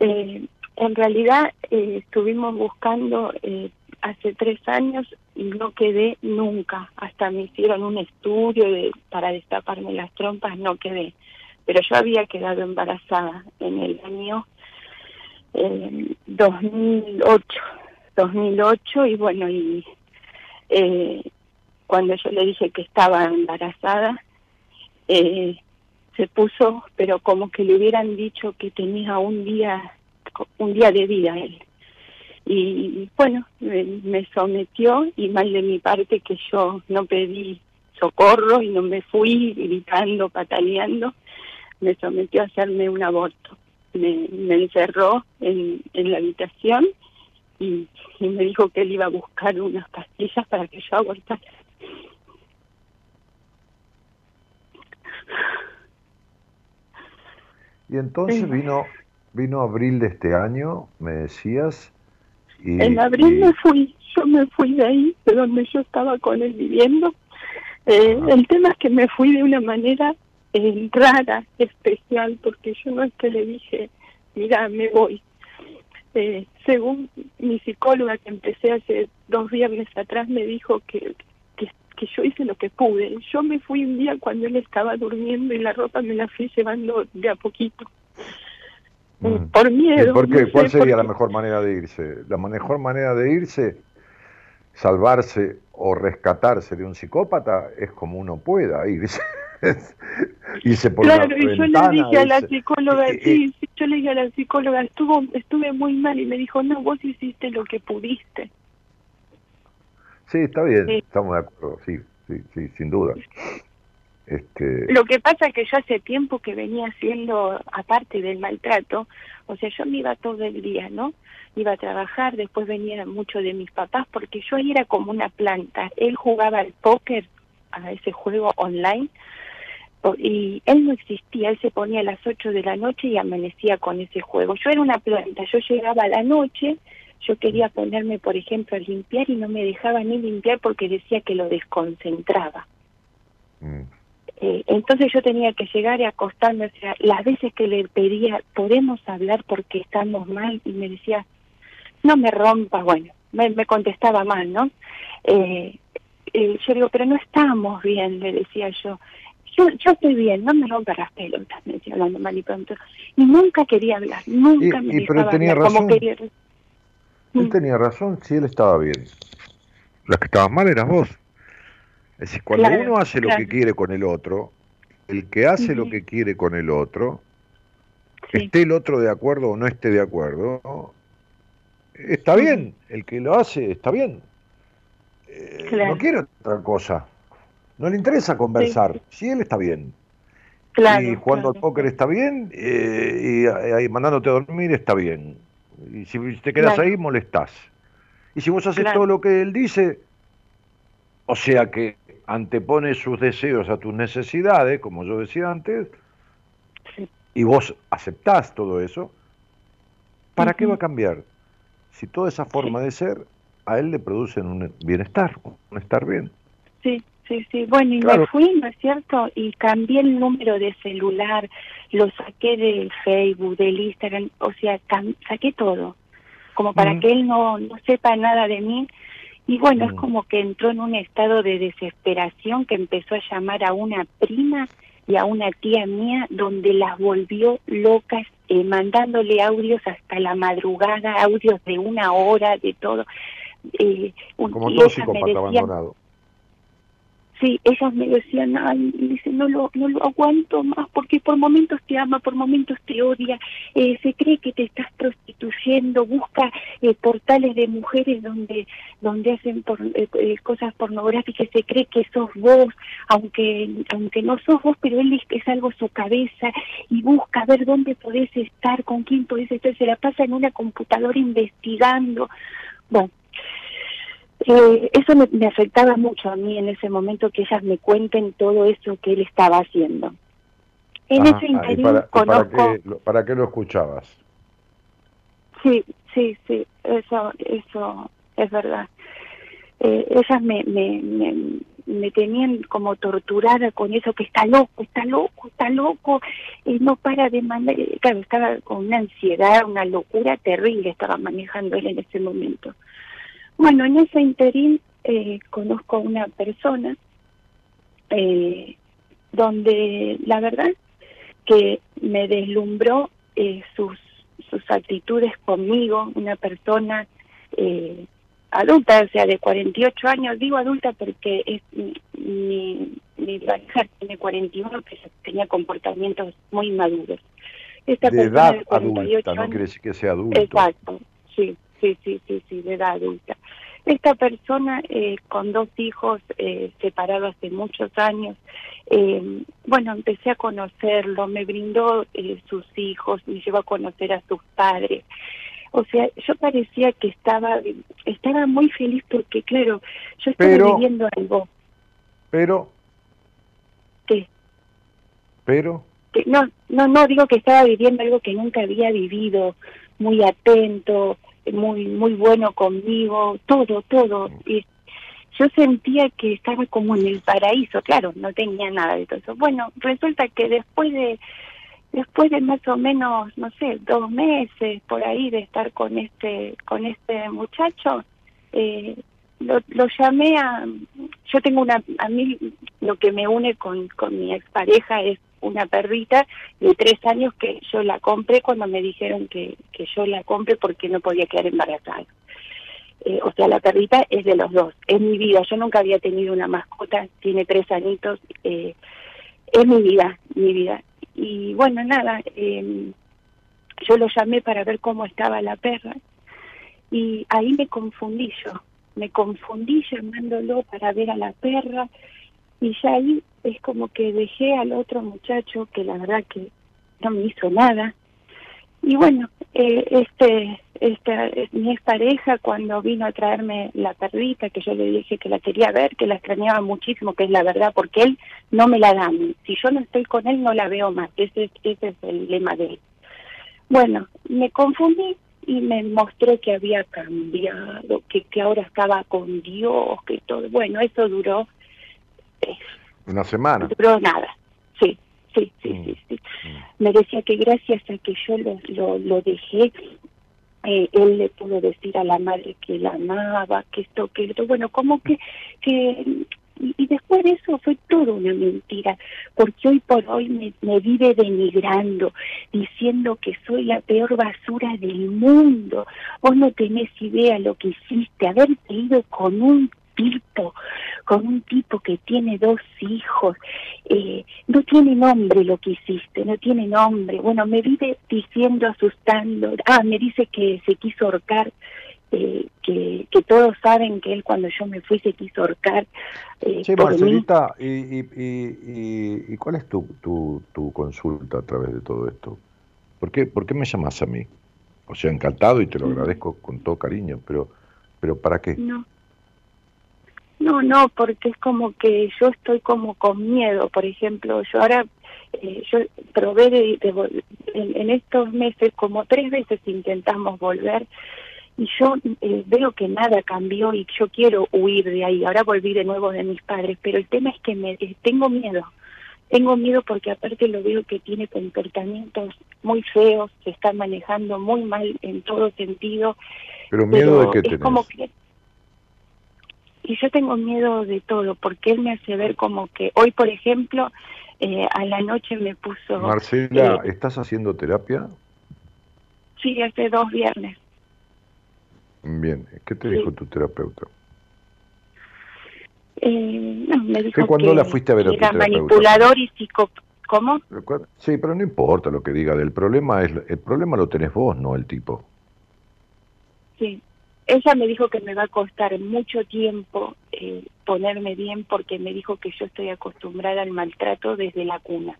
eh, en realidad, eh, estuvimos buscando eh, hace tres años y no quedé nunca. Hasta me hicieron un estudio de, para destaparme las trompas, no quedé. Pero yo había quedado embarazada en el año eh, 2008, 2008 y bueno, y eh, cuando yo le dije que estaba embarazada, eh, se puso, pero como que le hubieran dicho que tenía un día, un día de vida él. Y bueno, me, me sometió y mal de mi parte que yo no pedí socorro y no me fui gritando, pataleando, me sometió a hacerme un aborto. Me, encerró en, en la habitación y, y me dijo que él iba a buscar unas pastillas para que yo abortara. Y entonces Sí. vino vino abril de este año, me decías. Y, En abril y- me fui, yo me fui de ahí, de donde yo estaba con él viviendo. Eh, Ajá. el tema es que me fui de una manera eh, rara, especial, porque yo no es que le dije, mira, me voy. Eh, según mi psicóloga que empecé hace dos viernes atrás, me dijo que, que, yo hice lo que pude. Yo me fui un día cuando él estaba durmiendo y la ropa me la fui llevando de a poquito. Eh, Mm. Por ¿Y miedo. por qué? no ¿Cuál sé, sería la porque- mejor manera de irse? La mejor manera de irse, salvarse o rescatarse de un psicópata, es como uno pueda irse. irse por Claro, una y yo le dije a la psicóloga, eh, eh, sí, sí, yo le dije a la psicóloga, estuvo, estuve muy mal y me dijo, no, vos hiciste lo que pudiste. Sí, está bien, Sí. estamos de acuerdo, sí, sí, sí, sin duda. Este, Lo que pasa es que yo hace tiempo que venía haciendo, aparte del maltrato, o sea, yo me iba todo el día, ¿no? Iba a trabajar, después venía mucho de mis papás, porque yo ahí era como una planta. Él jugaba al póker, a ese juego online, y él no existía, él se ponía a las 8 de la noche y amanecía con ese juego. Yo era una planta, yo llegaba a la noche, yo quería ponerme, por ejemplo, a limpiar y no me dejaba ni limpiar porque decía que lo desconcentraba. mm, Eh, entonces yo tenía que llegar y acostarme, o sea, las veces que le pedía, podemos hablar porque estamos mal, y me decía, no me rompa, bueno, me, me contestaba mal, ¿no? Eh, eh, yo digo, pero no estamos bien, le decía yo. Yo, yo estoy bien, no me rompa las pelotas, me decía hablando mal y pronto. Y nunca quería hablar, nunca Y- me y pero dejaba tenía hablar, como quería. Él tenía razón, si él estaba bien. La que estabas mal eras vos. Es decir, cuando Claro, uno hace lo que quiere con el otro, el que hace lo que quiere con el otro, Sí. esté el otro de acuerdo o no esté de acuerdo, está bien. El que lo hace está bien. eh, Claro. no quiere otra cosa. No le interesa conversar. Si él está bien. Y jugando al póker está bien, eh, y ahí mandándote a dormir está bien. Y si te quedas Claro. ahí, molestás. Y si vos haces Claro. todo lo que él dice, o sea que antepone sus deseos a tus necesidades, como yo decía antes, Sí. y vos aceptás todo eso, ¿para qué va a cambiar? Si toda esa forma de ser a él le producen un bienestar, un estar bien. Sí, sí, sí. Bueno, y Claro. me fui, ¿no es cierto? Y cambié el número de celular, lo saqué del Facebook, del Instagram, o sea, saqué todo, como para Ujú. que él no, no sepa nada de mí. Y bueno, es Mm. como que entró en un estado de desesperación que empezó a llamar a una prima y a una tía mía, donde las volvió locas, eh, mandándole audios hasta la madrugada, audios de una hora, de todo. Eh, un- Como todo psicópata abandonado. Sí, ellas me decían, ay, dice, no lo, no lo aguanto más porque por momentos te ama, por momentos te odia, eh, se cree que te estás prostituyendo, busca eh, portales de mujeres donde donde hacen por, eh, eh, cosas pornográficas, se cree que sos vos, aunque aunque no sos vos, pero él es, algo su cabeza y busca ver dónde podés estar, con quién podés estar, se la pasa en una computadora investigando. Bueno, eh, eso me, me afectaba mucho a mí en ese momento que ellas me cuenten todo eso que él estaba haciendo. En Ajá, ese ¿y interín para, conozco, qué, lo- para qué lo escuchabas? sí, sí, sí, eso, eso es verdad. Eh, ellas me, me, me, me tenían como torturada con eso, que está loco, está loco, está loco, eh, no para de mandar, claro, estaba con una ansiedad, una locura terrible estaba manejando él en ese momento. Bueno, en ese interín eh, conozco a una persona eh, donde la verdad que me deslumbró eh, sus, sus actitudes conmigo, una persona eh, adulta, o sea, de 48 años, digo adulta porque es mi, mi, pareja tiene 41, pero tenía comportamientos muy maduros. Esta De persona edad adulta, no quiere decir que sea adulto. Exacto, sí, sí, sí, sí, sí, de edad adulta. Esta persona eh, con dos hijos eh, separados hace muchos años, eh, bueno, empecé a conocerlo, me brindó eh, sus hijos, me llevó a conocer a sus padres. O sea, yo parecía que estaba estaba muy feliz porque, claro, yo estaba Pero- viviendo algo Pero, que pero, que no, no, no digo que estaba viviendo algo que nunca había vivido, muy atento, muy, muy bueno conmigo, todo, todo. Y yo sentía que estaba como en el paraíso, claro, no tenía nada de todo eso. Bueno, resulta que después de, después de más o menos, no sé, dos meses por ahí de estar con este, con este muchacho, eh, lo, lo llamé a, yo tengo una, a mí lo que me une con, con mi expareja es una perrita de tres años que yo la compré cuando me dijeron que, que yo la compré porque no podía quedar embarazada. Eh, o sea, la perrita es de los dos, es mi vida, yo nunca había tenido una mascota, tiene tres añitos, eh, es mi vida, mi vida. Y bueno, nada, eh, yo lo llamé para ver cómo estaba la perra y ahí me confundí yo, me confundí llamándolo para ver a la perra y ya ahí es como que dejé al otro muchacho que la verdad que no me hizo nada. Y bueno eh, este esta eh, mi expareja cuando vino a traerme la perrita que yo le dije que la quería ver que la extrañaba muchísimo que es la verdad porque él no me la da si yo no estoy con él no la veo más. Ese es- ese es el lema de él. Bueno me confundí y me mostró que había cambiado, que, que ahora estaba con Dios, que todo. Bueno, eso duró, una semana. duró nada. Sí, sí, sí, Mm, sí, sí. Me decía que gracias a que yo lo, lo, lo dejé, eh, él le pudo decir a la madre que la amaba, que esto, que esto. Bueno, como que, que y, y después de eso fue todo una mentira, porque hoy por hoy me, me vive denigrando, diciendo que soy la peor basura del mundo. Vos no tenés idea lo que hiciste, haberte ido con un tipo, con un tipo que tiene dos hijos, eh, no tiene nombre lo que hiciste, no tiene nombre. Bueno, me vive diciendo, asustando, ah, me dice que se quiso ahorcar eh, que, que todos saben que él cuando yo me fui se quiso ahorcar. Eh, Sí. Marcelita, ¿y, y, y, y- y cuál es tu, tu, tu consulta a través de todo esto? ¿Por qué, ¿Por qué me llamas a mí? O sea, encantado y te lo agradezco con todo cariño, pero, pero ¿para qué? No. No, no, porque es como que yo estoy como con miedo. Por ejemplo, yo ahora, eh, yo probé de, de en, en estos meses, como tres veces intentamos volver y yo eh, veo que nada cambió y yo quiero huir de ahí. Ahora volví de nuevo de mis padres, pero el tema es que me eh, tengo miedo. Tengo miedo porque aparte lo veo que tiene comportamientos muy feos, se está manejando muy mal en todo sentido. Pero miedo de Pero qué es tenés. como que y yo tengo miedo de todo porque él me hace ver como que hoy por ejemplo eh, a la noche me puso Marcela, eh, ¿estás haciendo terapia? sí hace dos viernes Bien, ¿qué te Sí. dijo tu terapeuta? eh, no me dijo ¿Que cuándo que la fuiste a ver a tu terapeuta? manipulador y psico cómo Sí, pero no importa lo que diga del problema, es el problema lo tenés vos, no el tipo. sí ella me dijo que me va a costar mucho tiempo eh, ponerme bien porque me dijo que yo estoy acostumbrada al maltrato desde la cuna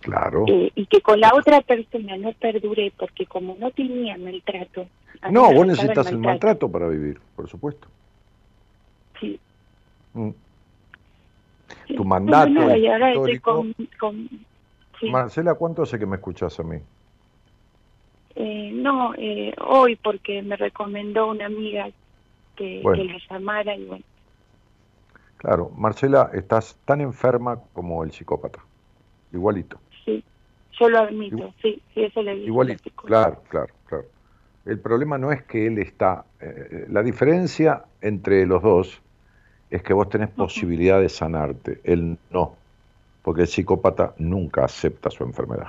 Claro. Eh, y que con la otra persona no perduré porque como no tenía maltrato No, vos necesitas el maltrato para vivir, por supuesto. sí, Mm. sí. Tu mandato No, no, y ahora estoy histórico- con, con- sí. Marcela, ¿cuánto hace que me escuchás a mí? Eh, no eh, hoy porque me recomendó una amiga que, Bueno. que le llamara y bueno Claro, Marcela, estás tan enferma como el psicópata. Igualito. sí yo lo admito Igual- sí sí eso le la Igualito. Claro, claro, claro. El problema no es que él está. eh, la diferencia entre los dos es que vos tenés posibilidad de sanarte. Él no. Porque el psicópata nunca acepta su enfermedad.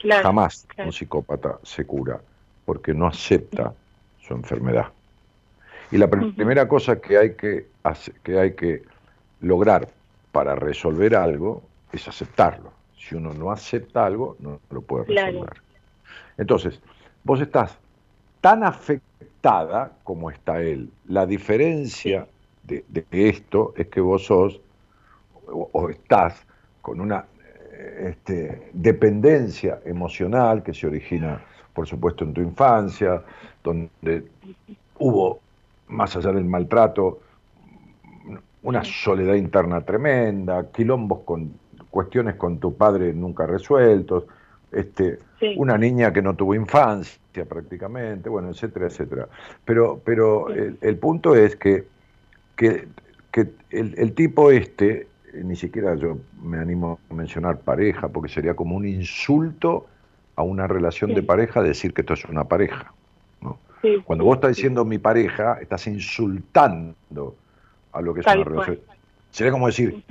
Claro, Jamás claro. un psicópata se cura porque no acepta su enfermedad. Y la pr- primera cosa que hay que, que hay que lograr para resolver algo es aceptarlo. Si uno no acepta algo, no lo puede Claro. resolver. Entonces, vos estás tan afectada como está él. La diferencia de, de esto es que vos sos o, o estás con una este, dependencia emocional que se origina, por supuesto, en tu infancia, donde hubo, más allá del maltrato, una soledad interna tremenda, quilombos con cuestiones con tu padre nunca resueltos, este, Sí. una niña que no tuvo infancia prácticamente, bueno, etcétera, etcétera. Pero, pero Sí. el, el punto es que, que, que el, el tipo este, ni siquiera yo me animo a mencionar pareja, porque sería como un insulto a una relación Sí. de pareja decir que esto es una pareja. ¿no? Sí, Cuando sí, vos estás diciendo mi pareja, estás insultando a lo que es Tal una relación. cual. Sería como decir,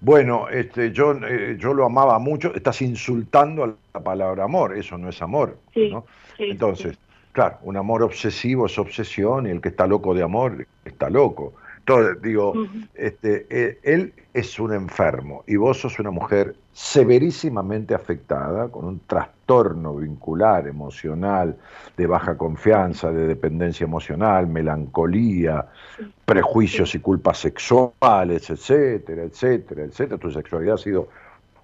bueno, este, yo, eh, yo lo amaba mucho, estás insultando a la palabra amor, eso no es amor. ¿no? Entonces, claro, un amor obsesivo es obsesión y el que está loco de amor está loco. Entonces, digo, este, eh, él es un enfermo y vos sos una mujer severísimamente afectada, con un trastorno vincular, emocional, de baja confianza, de dependencia emocional, melancolía, prejuicios y culpas sexuales, etcétera, etcétera, etcétera. Tu sexualidad ha sido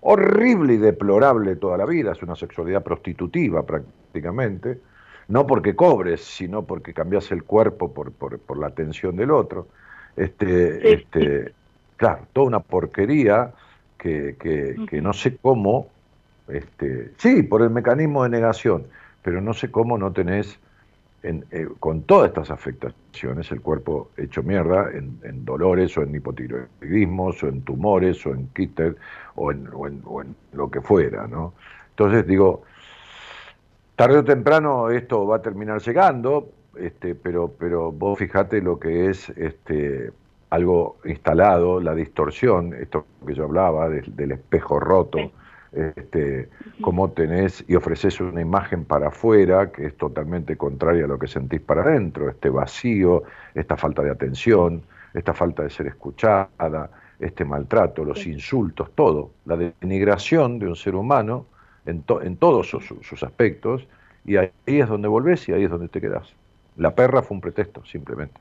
horrible y deplorable toda la vida, es una sexualidad prostitutiva prácticamente, no porque cobres, sino porque cambias el cuerpo por, por, por la atención del otro. Este, Sí. este, claro, toda una porquería que, que, que no sé cómo, este, sí, por el mecanismo de negación, pero no sé cómo no tenés en, eh, con todas estas afectaciones, el cuerpo hecho mierda en, en dolores o en hipotiroidismos o en tumores o en quistes o en, o en- o en lo que fuera, ¿no? Entonces digo, tarde o temprano esto va a terminar llegando, este, pero, pero vos fijate lo que es este, algo instalado, la distorsión, esto que yo hablaba del, del espejo roto, este, cómo tenés y ofreces una imagen para afuera que es totalmente contraria a lo que sentís para adentro, este vacío, esta falta de atención, esta falta de ser escuchada, este maltrato, los insultos, todo, la denigración de un ser humano en, to- en todos sus, sus aspectos, y ahí es donde volvés y ahí es donde te quedás. La perra fue un pretexto, simplemente.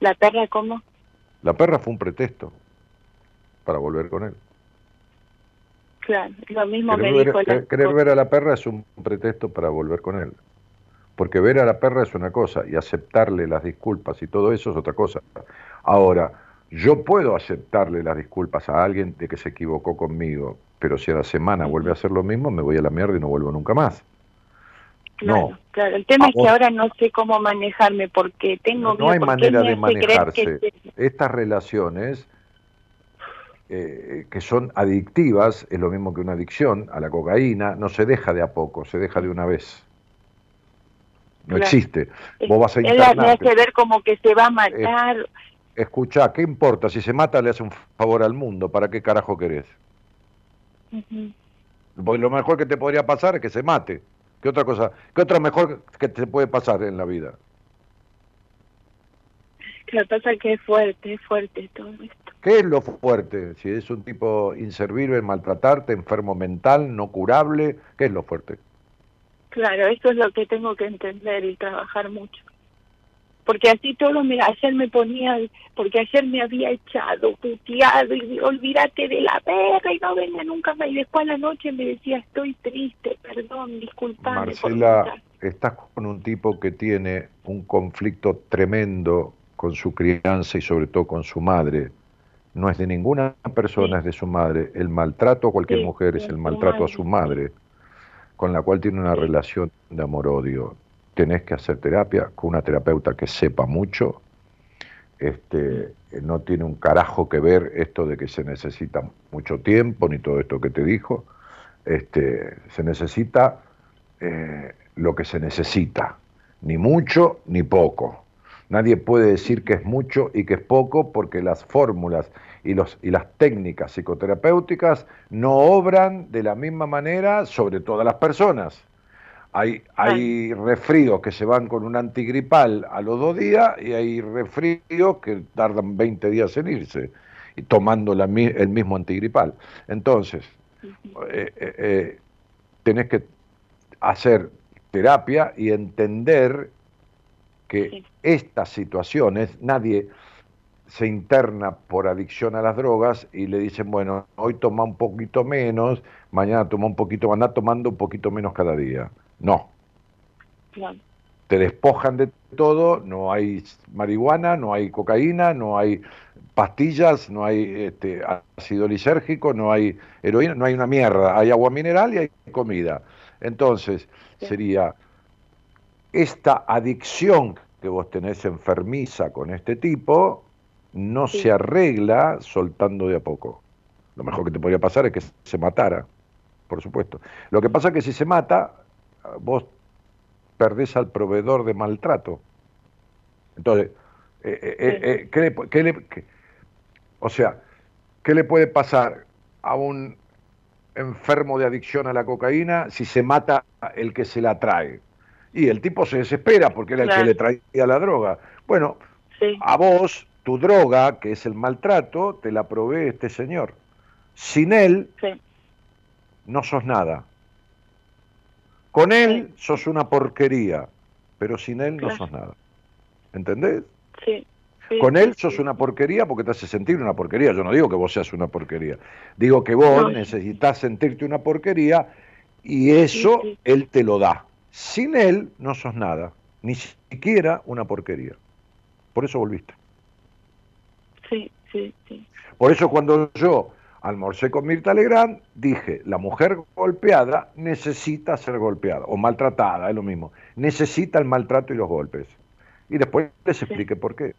¿La perra cómo? La perra fue un pretexto para volver con él. Claro, lo mismo Querer, me ver, dijo la querer- querer ver a la perra es un pretexto para volver con él. Porque ver a la perra es una cosa y aceptarle las disculpas y todo eso es otra cosa. Ahora, yo puedo aceptarle las disculpas a alguien de que se equivocó conmigo, pero si a la semana vuelve a hacer lo mismo, me voy a la mierda y no vuelvo nunca más. Claro, No. claro. El tema A es que ahora no sé cómo manejarme porque tengo No, miedo, hay porque él manera de manejarse. que- Estas relaciones eh, que son adictivas, es lo mismo que una adicción a la cocaína, no se deja de a poco, se deja de una vez. No Claro. existe. Vos vas a internarte. hace ver como que se va a matar. Escuchá, ¿qué importa? Si se mata le hace un favor al mundo, ¿para qué carajo querés? Porque lo mejor que te podría pasar es que se mate. ¿Qué otra cosa? ¿Qué otra mejor que te puede pasar en la vida? Lo que pasa es que es fuerte, es fuerte todo esto. ¿Qué es lo fuerte? Si es un tipo inservible, maltratarte, enfermo mental, no curable, ¿qué es lo fuerte? Claro, eso es lo que tengo que entender y trabajar mucho. Porque así todo, mira, ayer me ponía, porque ayer me había echado, puteado, y olvídate de la perra y no venga nunca más. Y después a la noche me decía, estoy triste, perdón, disculpame. Marcela, gritar". estás con un tipo que tiene un conflicto tremendo con su crianza y sobre todo con su madre. No es de ninguna persona, Sí. es de su madre. El maltrato a cualquier Sí, mujer es el maltrato a su madre, con la cual tiene una relación de amor-odio. Tenés que hacer terapia con una terapeuta que sepa mucho. Este, no tiene un carajo que ver esto de que se necesita mucho tiempo, ni todo esto que te dijo. Este, se necesita eh, lo que se necesita, ni mucho ni poco. Nadie puede decir que es mucho y que es poco porque las fórmulas y, los, y las técnicas psicoterapéuticas no obran de la misma manera sobre todas las personas. Hay, hay resfríos que se van con un antigripal a los dos días y hay resfríos que tardan 20 días en irse, y tomando la el mismo antigripal. Entonces, eh, eh, eh, tenés que hacer terapia y entender que Sí. estas situaciones, nadie se interna por adicción a las drogas y le dicen, bueno, hoy toma un poquito menos, mañana toma un poquito, anda tomando un poquito menos cada día. No, te despojan de todo, no hay marihuana, no hay cocaína, no hay pastillas, no hay este, ácido lisérgico, no hay heroína, no hay una mierda, hay agua mineral y hay comida. Entonces, Sí. sería esta adicción que vos tenés enfermiza con este tipo, no Sí. se arregla soltando de a poco. Lo mejor que te podría pasar es que se matara, por supuesto. Lo que pasa es que si se mata, vos perdés al proveedor de maltrato. Entonces, eh, eh, eh, ¿qué le qué le- qué- o sea, ¿qué le puede pasar a un enfermo de adicción a la cocaína si se mata el que se la trae? Y el tipo se desespera porque era el que le traía la droga. Bueno, Sí, a vos, tu droga, que es el maltrato, te la provee este señor. Sin él, sí, no sos nada. Con él sos una porquería, pero sin él no sos nada. ¿Entendés? sí. sí, Con él sos una porquería porque te hace sentir una porquería. Yo no digo que vos seas una porquería. Digo que vos No. necesitas sentirte una porquería y eso él te lo da. Sin él no sos nada, ni siquiera una porquería. Por eso volviste. Sí, sí, sí. Por eso cuando yo almorcé con Mirta Legrand, dije, la mujer golpeada necesita ser golpeada, o maltratada, es lo mismo. Necesita el maltrato y los golpes. Y después les expliqué por qué.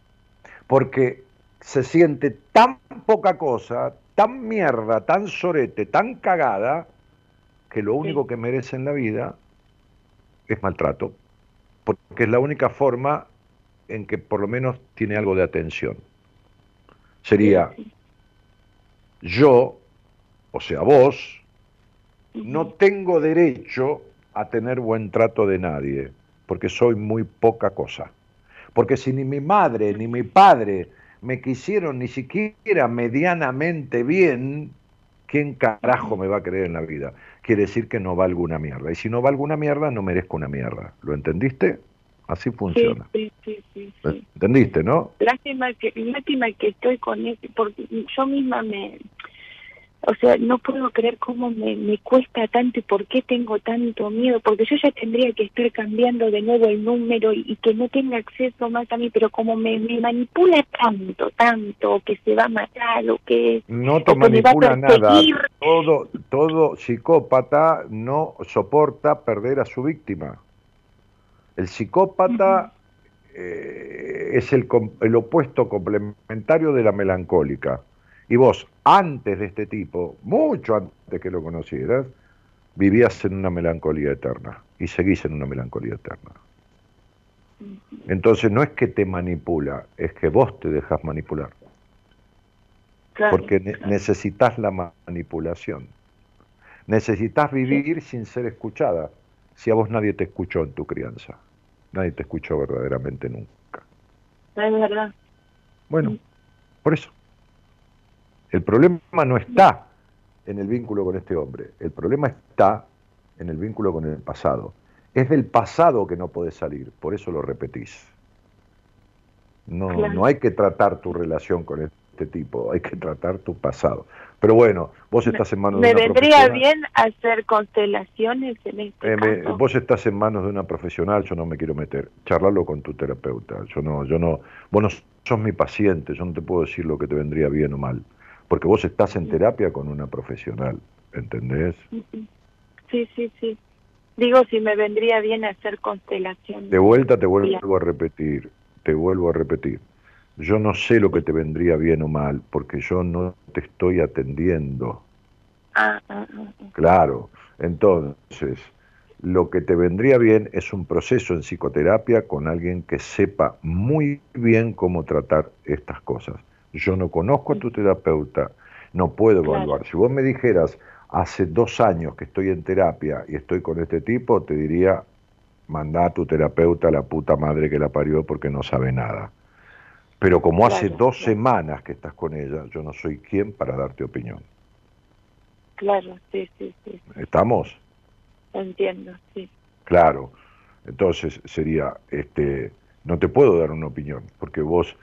Porque se siente tan poca cosa, tan mierda, tan sorete, tan cagada, que lo único que merece en la vida es maltrato. Porque es la única forma en que por lo menos tiene algo de atención. Sería. Yo, o sea, vos, no tengo derecho a tener buen trato de nadie, porque soy muy poca cosa. Porque si ni mi madre ni mi padre me quisieron ni siquiera medianamente bien, ¿quién carajo me va a creer en la vida? Quiere decir que no valgo una mierda. Y si no valgo una mierda, no merezco una mierda. ¿Lo entendiste? Así funciona. Sí, sí, sí, sí. ¿Entendiste, no? Lástima que, lástima que estoy con eso, porque yo misma me, o sea, no puedo creer cómo me, me cuesta tanto y por qué tengo tanto miedo, porque yo ya tendría que estar cambiando de nuevo el número y, y que no tenga acceso más a mí, pero como me, me manipula tanto, tanto, que se va a matar o que, No te manipula nada. Todo, todo psicópata no soporta perder a su víctima. El psicópata eh, es el, el opuesto complementario de la melancólica. Y vos, antes de este tipo, mucho antes que lo conocieras, vivías en una melancolía eterna y seguís en una melancolía eterna. Entonces no es que te manipula, es que vos te dejas manipular, Claro, porque ne- claro. necesitas la ma- manipulación. Necesitas vivir sin ser escuchada. Si a vos nadie te escuchó en tu crianza, nadie te escuchó verdaderamente nunca. Es verdad. Bueno, por eso. El problema no está en el vínculo con este hombre, el problema está en el vínculo con el pasado. Es del pasado que no podés salir, por eso lo repetís. No, Claro. no hay que tratar tu relación con este tipo, hay que tratar tu pasado. Pero bueno, vos estás en manos Me de una vendría bien hacer constelaciones en este Eh, me- vos estás en manos de una profesional, yo no me quiero meter. Charlarlo con tu terapeuta. Yo no, yo no, vos no sos mi paciente, yo no te puedo decir lo que te vendría bien o mal. Porque vos estás en terapia con una profesional, ¿entendés? Sí, sí, sí. Digo, si me vendría bien hacer constelaciones. De vuelta te vuelvo a repetir, te vuelvo a repetir. Yo no sé lo que te vendría bien o mal, porque yo no te estoy atendiendo. Ah, ah, ah, ah. Claro, entonces, lo que te vendría bien es un proceso en psicoterapia con alguien que sepa muy bien cómo tratar estas cosas. Yo no conozco a tu terapeuta, no puedo Claro. evaluar. Si vos me dijeras, hace dos años que estoy en terapia y estoy con este tipo, te diría, mandá a tu terapeuta a la puta madre que la parió porque no sabe nada. Pero como hace dos claro. semanas que estás con ella, yo no soy quien para darte opinión. Claro, sí, sí, sí. ¿Estamos? Entiendo, sí. Claro. Entonces sería, este, no te puedo dar una opinión, porque vos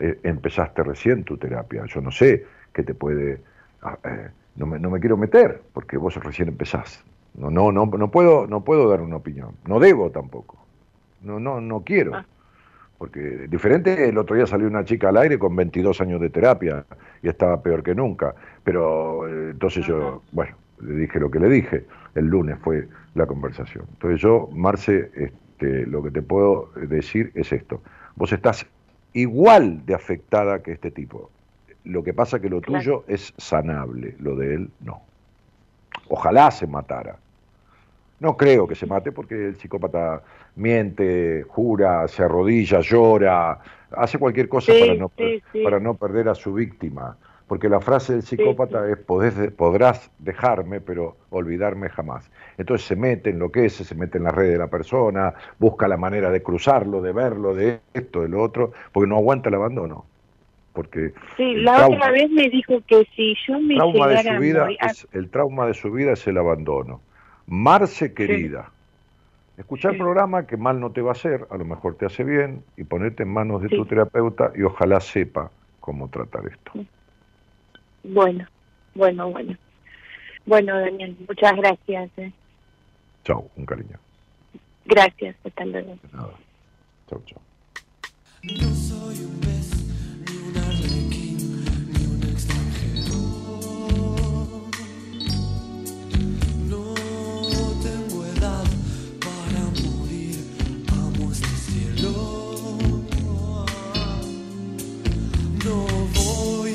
eh, empezaste recién tu terapia. Yo no sé qué te puede, ah, eh, no, me, no me quiero meter, porque vos recién empezás. No, no, no, no puedo, no puedo dar una opinión. No debo tampoco. No, no, no quiero. Ah. Porque diferente, el otro día salió una chica al aire con 22 años de terapia y estaba peor que nunca. Pero eh, entonces yo, bueno, le dije lo que le dije. El lunes fue la conversación. Entonces yo, Marce, este, lo que te puedo decir es esto. Vos estás igual de afectada que este tipo. Lo que pasa que lo Claro. tuyo es sanable, lo de él no. Ojalá se matara. No creo que se mate porque el psicópata miente, jura, se arrodilla, llora, hace cualquier cosa Sí, para, no, sí, sí. para no perder a su víctima. Porque la frase del psicópata es "Podés- podrás dejarme, pero olvidarme jamás. Entonces se mete, enloquece, se mete en la red de la persona, busca la manera de cruzarlo, de verlo, de esto, de lo otro, porque no aguanta el abandono. Porque Sí, la trauma- otra vez me dijo que si yo me trauma de su vida es, el trauma de su vida es el abandono. Marce querida, escuchar el programa que mal no te va a hacer, a lo mejor te hace bien, y ponerte en manos de Sí. tu terapeuta y ojalá sepa cómo tratar esto. Bueno, bueno, bueno. Bueno, Daniel, muchas gracias. eh. Chau, un cariño. Gracias, hasta luego. De nada. Chau, chau. No soy un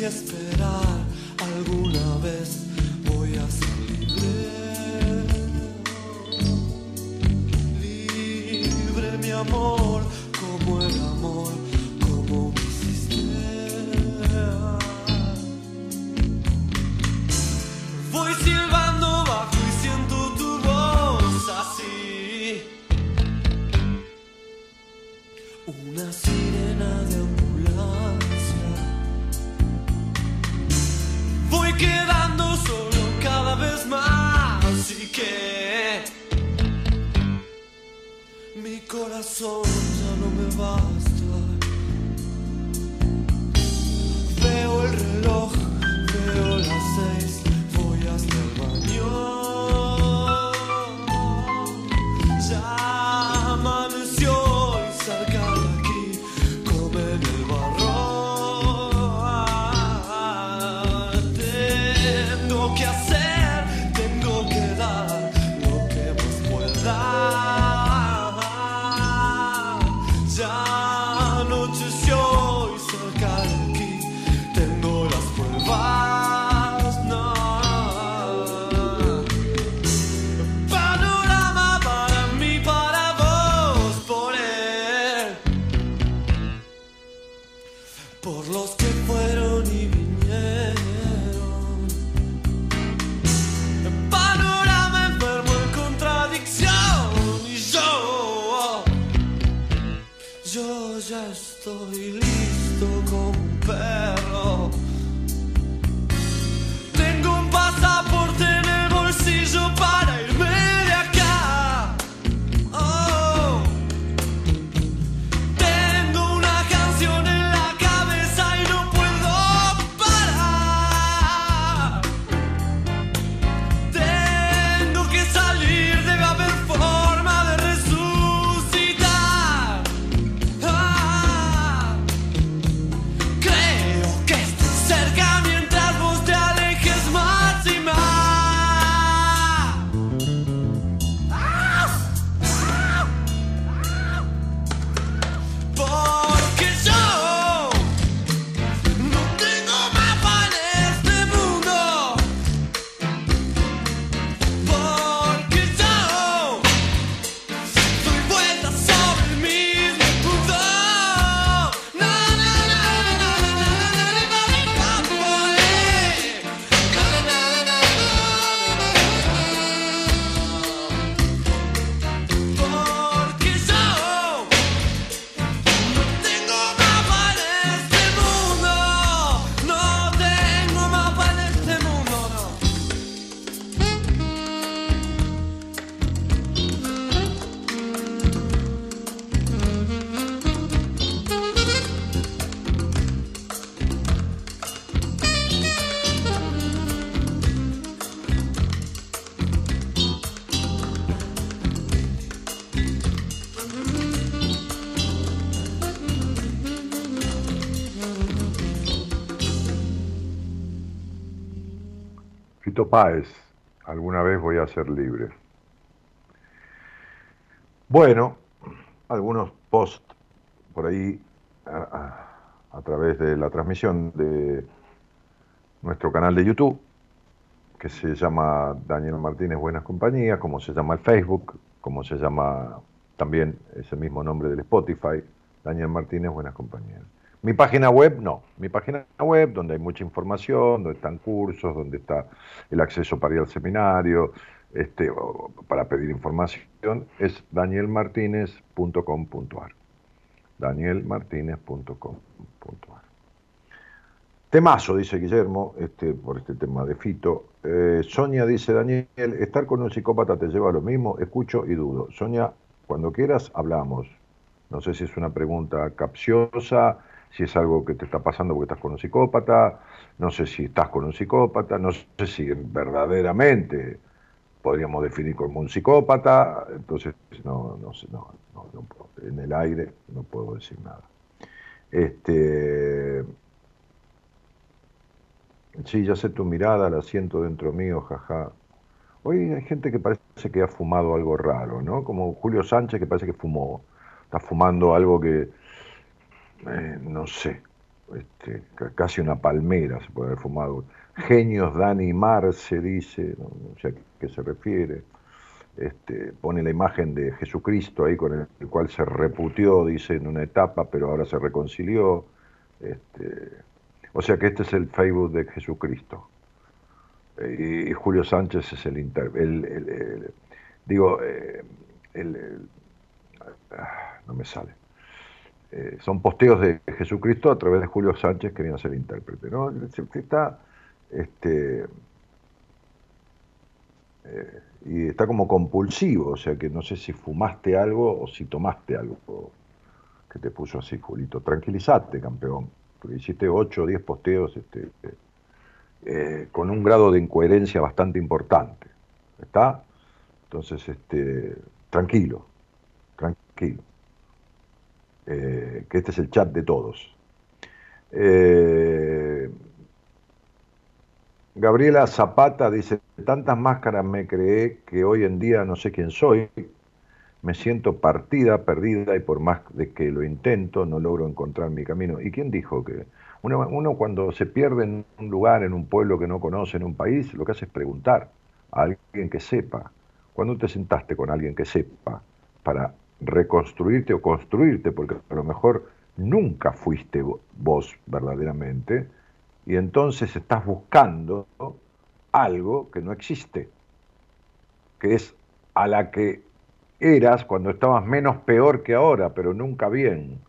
esperar, alguna vez voy a ser libre. Libre mi amor, quedando solo cada vez más y que mi corazón ya no me basta. Veo el reloj, Páez, alguna vez voy a ser libre. Bueno, algunos posts por ahí a- a través de la transmisión de nuestro canal de YouTube, que se llama Daniel Martínez Buenas Compañías, como se llama el Facebook, como se llama también ese mismo nombre del Spotify, Daniel Martínez Buenas Compañías. Mi página web, no. Mi página web, donde hay mucha información, donde están cursos, donde está el acceso para ir al seminario, este, para pedir información, es danielmartinez.com.ar. danielmartinez.com.ar. Temazo, dice Guillermo, este, por este tema de Fito. Eh, Sonia dice, Daniel, estar con un psicópata te lleva a lo mismo, escucho y dudo. Sonia, cuando quieras hablamos. No sé si es una pregunta capciosa, si es algo que te está pasando porque estás con un psicópata, no sé si estás con un psicópata, no sé si verdaderamente podríamos definir como un psicópata, entonces no, no sé, no, no, no en el aire no puedo decir nada. Este, sí, ya sé tu mirada, la siento dentro mío, jaja. Hoy hay gente que parece que ha fumado algo raro, ¿no? Como Julio Sánchez que parece que fumó, está fumando algo que, eh, no sé, este, ca- casi una palmera se puede haber fumado. Genios Dani Marce dice, no, sé a qué se refiere. Este, pone la imagen de Jesucristo ahí con el, el cual se reputió, dice, en una etapa, pero ahora se reconcilió. Este, o sea que este es el Facebook de Jesucristo. Eh, y, Julio Sánchez es el inter... el- digo, eh, el- ah, no me sale. Eh, son posteos de Jesucristo a través de Julio Sánchez que viene a ser intérprete. ¿no? Está, este, eh, y está como compulsivo, o sea que no sé si fumaste algo o si tomaste algo que te puso así, Julito. Tranquilízate, campeón, porque hiciste 8 o 10 posteos este, eh, con un grado de incoherencia bastante importante. ¿Está? Entonces, este, tranquilo, tranquilo. Eh, que este es el chat de todos. Eh, Gabriela Zapata dice, tantas máscaras me creé que hoy en día no sé quién soy, me siento partida, perdida y por más de que lo intento no logro encontrar mi camino. ¿Y quién dijo que uno, cuando se pierde en un lugar, en un pueblo que no conoce, en un país, lo que hace es preguntar a alguien que sepa? Cuando te sentaste con alguien que sepa para reconstruirte o construirte, porque a lo mejor nunca fuiste vos verdaderamente, y entonces estás buscando algo que no existe, que es a la que eras cuando estabas menos peor que ahora, pero nunca bien.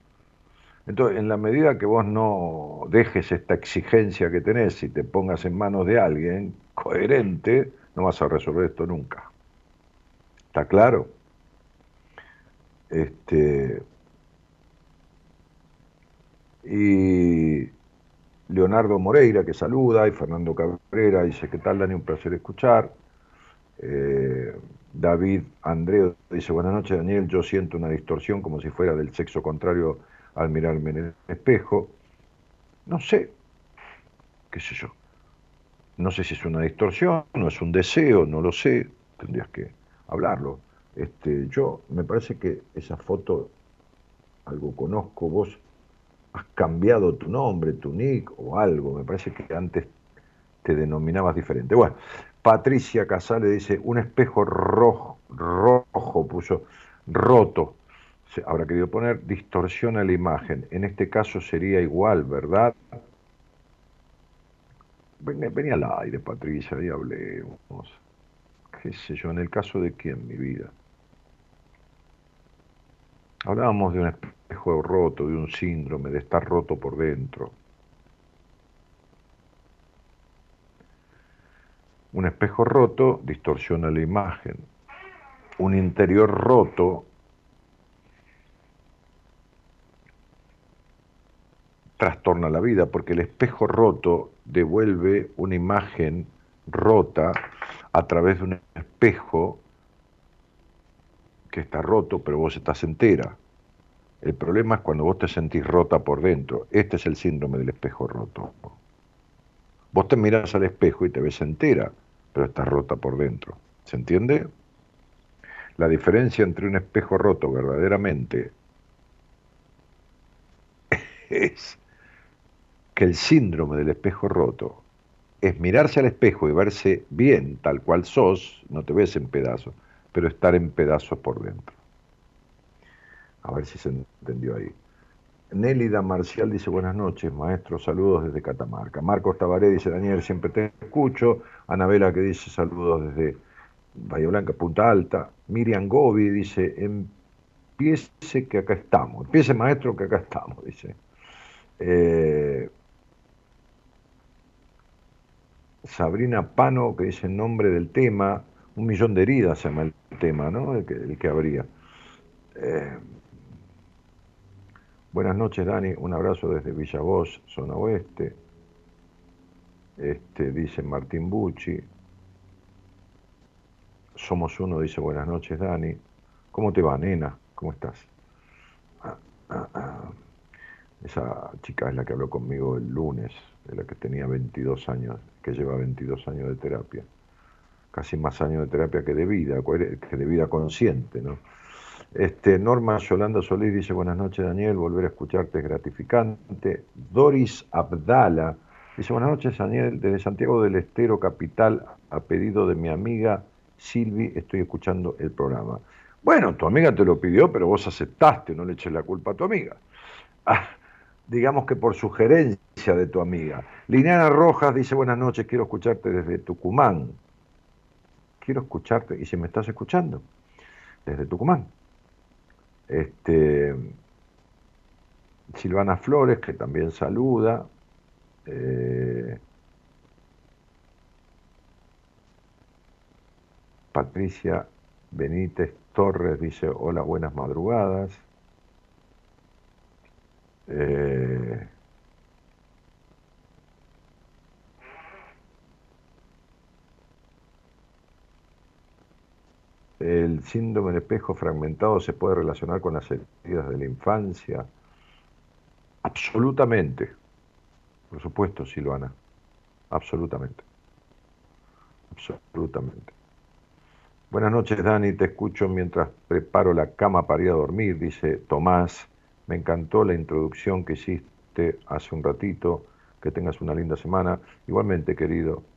Entonces, en la medida que vos no dejes esta exigencia que tenés y te pongas en manos de alguien coherente, no vas a resolver esto nunca. ¿Está claro? Este, y Leonardo Moreira, que saluda, y Fernando Cabrera dice, ¿qué tal, Dani? Un placer escuchar. Eh, David Andreo dice, buenas noches, Daniel, yo siento una distorsión como si fuera del sexo contrario al mirarme en el espejo. No sé, qué sé yo. No sé si es una distorsión, no es un deseo, no lo sé, tendrías que hablarlo. Este, yo, me parece que esa foto, algo conozco, vos has cambiado tu nombre, tu nick o algo. Me parece que antes te denominabas diferente. Bueno, Patricia Casale dice, un espejo rojo, rojo puso, roto. Se habrá querido poner, distorsiona la imagen. En este caso sería igual, ¿verdad? Venía al aire, Patricia, y hablemos. ¿Qué sé yo? ¿En el caso de quién, mi vida? Hablábamos de un espejo roto, de un síndrome, de estar roto por dentro. Un espejo roto distorsiona la imagen. Un interior roto trastorna la vida, porque el espejo roto devuelve una imagen rota a través de un espejo que está roto, pero vos estás entera. El problema es cuando vos te sentís rota por dentro. Este es el síndrome del espejo roto. Vos te miras al espejo y te ves entera, pero estás rota por dentro. ¿Se entiende? La diferencia entre un espejo roto verdaderamente es que el síndrome del espejo roto es mirarse al espejo y verse bien tal cual sos, no te ves en pedazos, pero estar en pedazos por dentro. A ver si se entendió ahí. Nélida Marcial dice buenas noches, maestro, saludos desde Catamarca. Marcos Tabaré dice, Daniel, siempre te escucho. Anabela que dice saludos desde Bahía Blanca, Punta Alta. Miriam Gobi dice, empiece que acá estamos. Empiece, maestro, que acá estamos, dice. Eh, Sabrina Pano, que dice nombre del tema, un millón de heridas se llama el tema, ¿no? El que, habría. Eh, buenas noches, Dani. Un abrazo desde Villavoz, zona oeste. Este, dice Martín Bucci. Somos uno, dice buenas noches, Dani. ¿Cómo te va, nena? ¿Cómo estás? Esa chica es la que habló conmigo el lunes, de la que tenía 22 años, que lleva 22 años de terapia casi más años de terapia que de vida, que de vida consciente, ¿no? Este, Norma Yolanda Solís dice, buenas noches Daniel, volver a escucharte es gratificante. Doris Abdala dice, buenas noches Daniel, desde Santiago del Estero, capital, a pedido de mi amiga Silvi, estoy escuchando el programa. Bueno, tu amiga te lo pidió, pero vos aceptaste, no le eches la culpa a tu amiga. Ah, digamos que por sugerencia de tu amiga. Liliana Rojas dice, buenas noches, quiero escucharte desde Tucumán quiero escucharte, y si me estás escuchando, desde Tucumán. Este, Silvana Flores, que también saluda. Eh, Patricia Benítez Torres dice, hola, buenas madrugadas. Eh, el síndrome del espejo fragmentado se puede relacionar con las heridas de la infancia. Absolutamente. Por supuesto, Silvana. Absolutamente. Absolutamente. Buenas noches, Dani. Te escucho mientras preparo la cama para ir a dormir, dice Tomás. Me encantó la introducción que hiciste hace un ratito. Que tengas una linda semana. Igualmente, querido.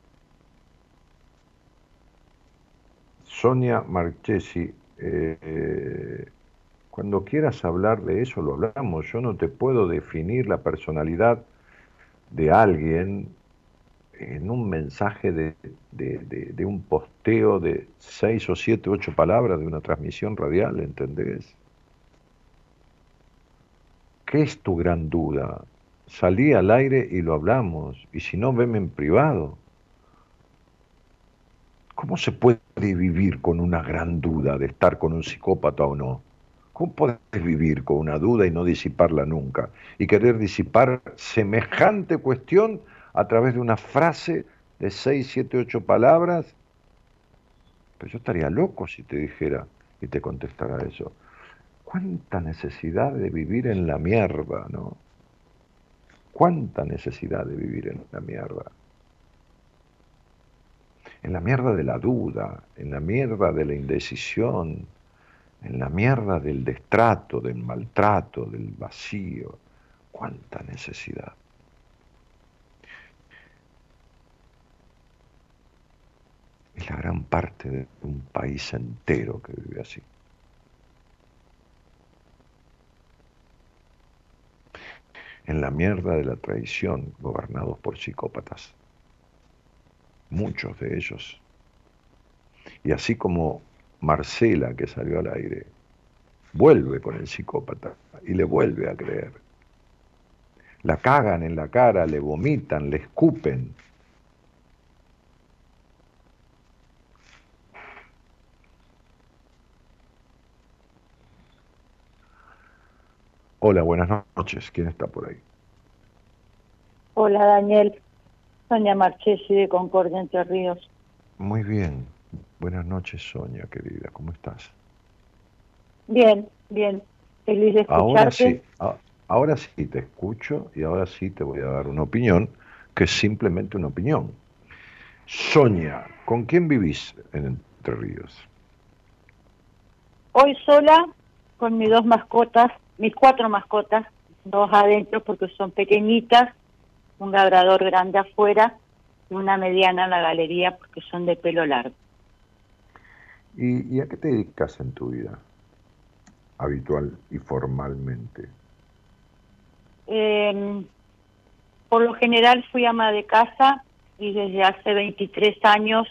Sonia Marchesi, eh, cuando quieras hablar de eso lo hablamos. Yo no te puedo definir la personalidad de alguien en un mensaje de, de, un posteo de seis o siete, ocho palabras de una transmisión radial, ¿entendés? ¿Qué es tu gran duda? Salí al aire y lo hablamos, y si no, veme en privado. ¿Cómo se puede vivir con una gran duda de estar con un psicópata o no? ¿Cómo puedes vivir con una duda y no disiparla nunca? Y querer disipar semejante cuestión a través de una frase de seis, siete, ocho palabras. Pero yo estaría loco si te dijera y te contestara eso. ¿Cuánta necesidad de vivir en la mierda, no? ¿Cuánta necesidad de vivir en la mierda? En la mierda de la duda, en la mierda de la indecisión, en la mierda del destrato, del maltrato, del vacío. ¿Cuánta necesidad? Es la gran parte de un país entero que vive así. En la mierda de la traición, gobernados por psicópatas. Muchos de ellos. Y así como Marcela, que salió al aire, vuelve con el psicópata y le vuelve a creer. La cagan en la cara, le vomitan, le escupen, Hola, buenas noches. ¿Quién está por ahí? Hola, Daniel. Sonia Marchesi de Concordia Entre Ríos. Muy bien. Buenas noches, Sonia, querida. ¿Cómo estás? Bien, bien. Feliz de escucharte. Ahora sí, ahora sí te escucho y ahora sí te voy a dar una opinión que es simplemente una opinión. Sonia, ¿con quién vivís en Entre Ríos? Hoy sola, con mis dos mascotas, mis cuatro mascotas, dos adentro porque son pequeñitas, un labrador grande afuera y una mediana en la galería porque son de pelo largo. ¿Y, a qué te dedicas en tu vida habitual y formalmente? Em, por lo general fui ama de casa y desde hace 23 años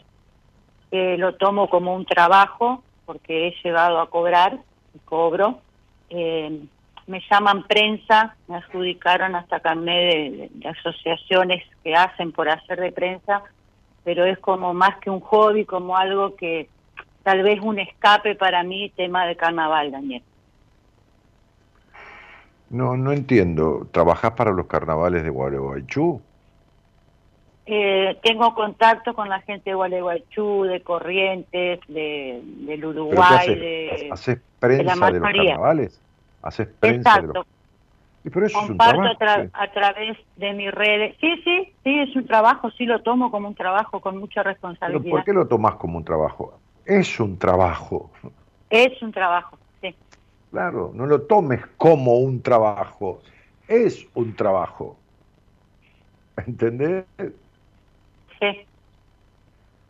eh, lo tomo como un trabajo porque he llegado a cobrar y cobro eh, me llaman prensa, me adjudicaron hasta carnet de, asociaciones que hacen por hacer de prensa, pero es como más que un hobby, como algo que tal vez un escape para mí, tema de carnaval, Daniel. No, no entiendo. ¿Trabajás para los carnavales de Gualeguaychú? Eh, tengo contacto con la gente de Gualeguaychú, de Corrientes, de, del Uruguay, de, ¿Haces prensa de, los carnavales? Haces prensa Exacto. Y por eso Comparto es un trabajo, a, través de mis redes. Sí, sí, sí, es un trabajo, sí lo tomo como un trabajo con mucha responsabilidad. ¿Por qué lo tomas como un trabajo? Es un trabajo. Es un trabajo, sí. Claro, no lo tomes como un trabajo, es un trabajo. ¿Entendés? Sí.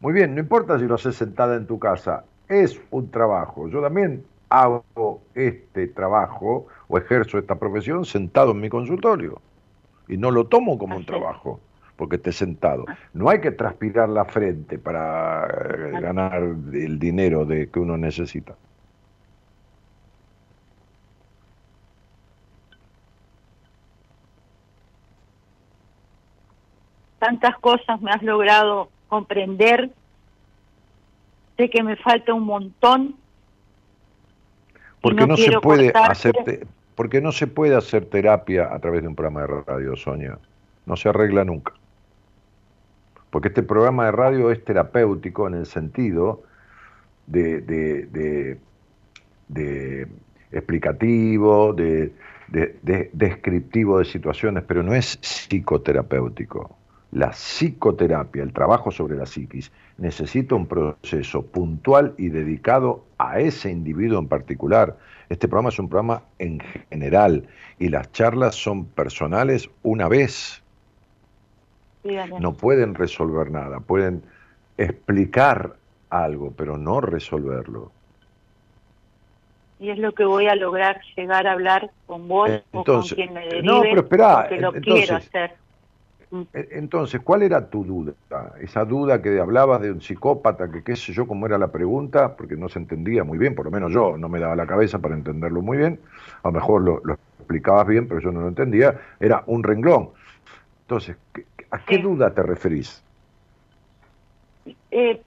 Muy bien, no importa si lo haces sentada en tu casa, es un trabajo. Yo también hago este trabajo o ejerzo esta profesión sentado en mi consultorio y no lo tomo como un trabajo porque esté sentado. No hay que transpirar la frente para eh, ganar el dinero de que uno necesita. Tantas cosas me has logrado comprender. Sé que me falta un montón porque no, se puede hacer Porque no se puede hacer terapia a través de un programa de radio, Sonia. No se arregla nunca. Porque este programa de radio es terapéutico en el sentido de, de, de, explicativo, de, descriptivo de situaciones, pero no es psicoterapéutico. La psicoterapia, el trabajo sobre la psiquis, necesita un proceso puntual y dedicado a ese individuo en particular. Este programa es un programa en general y las charlas son personales una vez. No pueden resolver nada, pueden explicar algo, pero no resolverlo. Y es lo que voy a lograr, llegar a hablar con vos o con quien me derive, no, pero porque lo quiero hacer. Mm. E, entonces, ¿cuál era tu duda? Esa duda que hablabas de un psicópata, que qué sé yo, cómo era la pregunta, porque no se entendía muy bien, por lo menos yo no me daba la cabeza para entenderlo muy bien, a lo mejor lo, explicabas bien, pero yo no lo entendía, era un renglón. Entonces, ¿a qué duda te referís? Eh,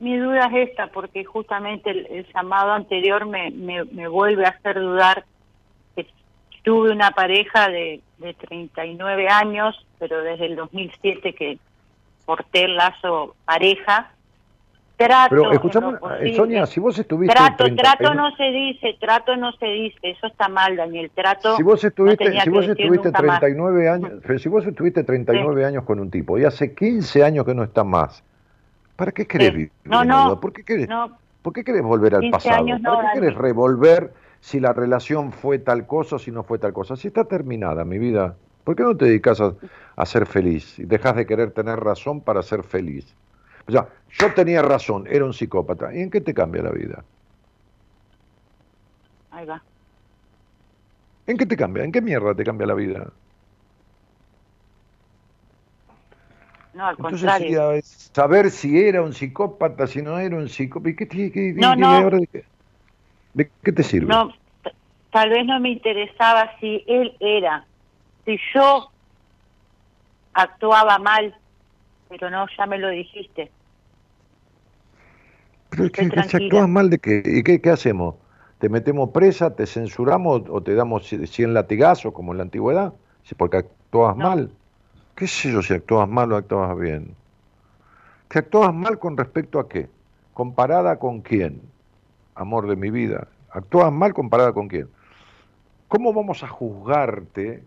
mi duda es esta, porque justamente el, llamado anterior me, me, vuelve a hacer dudar. Tuve una pareja de, de 39 años, pero desde el 2007 que corté el lazo pareja. Trato, pero escuchame, eh, Sonia, si vos estuviste... Trato, trato no se dice, trato no se dice, eso está mal, Daniel, trato... Si vos estuviste, si vos estuviste 39 años, si vos estuviste 39 años con un tipo y hace 15 años que no está más, ¿Para qué querés vivir? No, no. ¿Por qué querés, ¿por qué querés volver al pasado? ¿Para qué querés revolver si la relación fue tal cosa o si no fue tal cosa? Si está terminada, mi vida, ¿por qué no te dedicas a, ser feliz? Y dejas de querer tener razón para ser feliz. O sea, yo tenía razón, era un psicópata. ¿Y en qué te cambia la vida? Ahí va. ¿En qué te cambia? ¿En qué mierda te cambia la vida? No, al contrario. saber si era un psicópata, si no era un psicópata. ¿Qué, ¿De qué te sirve? No, tal vez no me interesaba si él era. Si yo actuaba mal, pero no, ya me lo dijiste. Pero que, si actúas mal, ¿de qué? ¿Y qué, qué hacemos? ¿Te metemos presa, te censuramos o te damos 100 latigazos como en la antigüedad? Porque actúas mal. ¿Qué sé yo si actuabas mal o actuabas bien? ¿Que actuabas mal con respecto a qué? ¿Comparada con quién? Amor de mi vida. ¿Actuabas mal comparada con quién? ¿Cómo vamos a juzgarte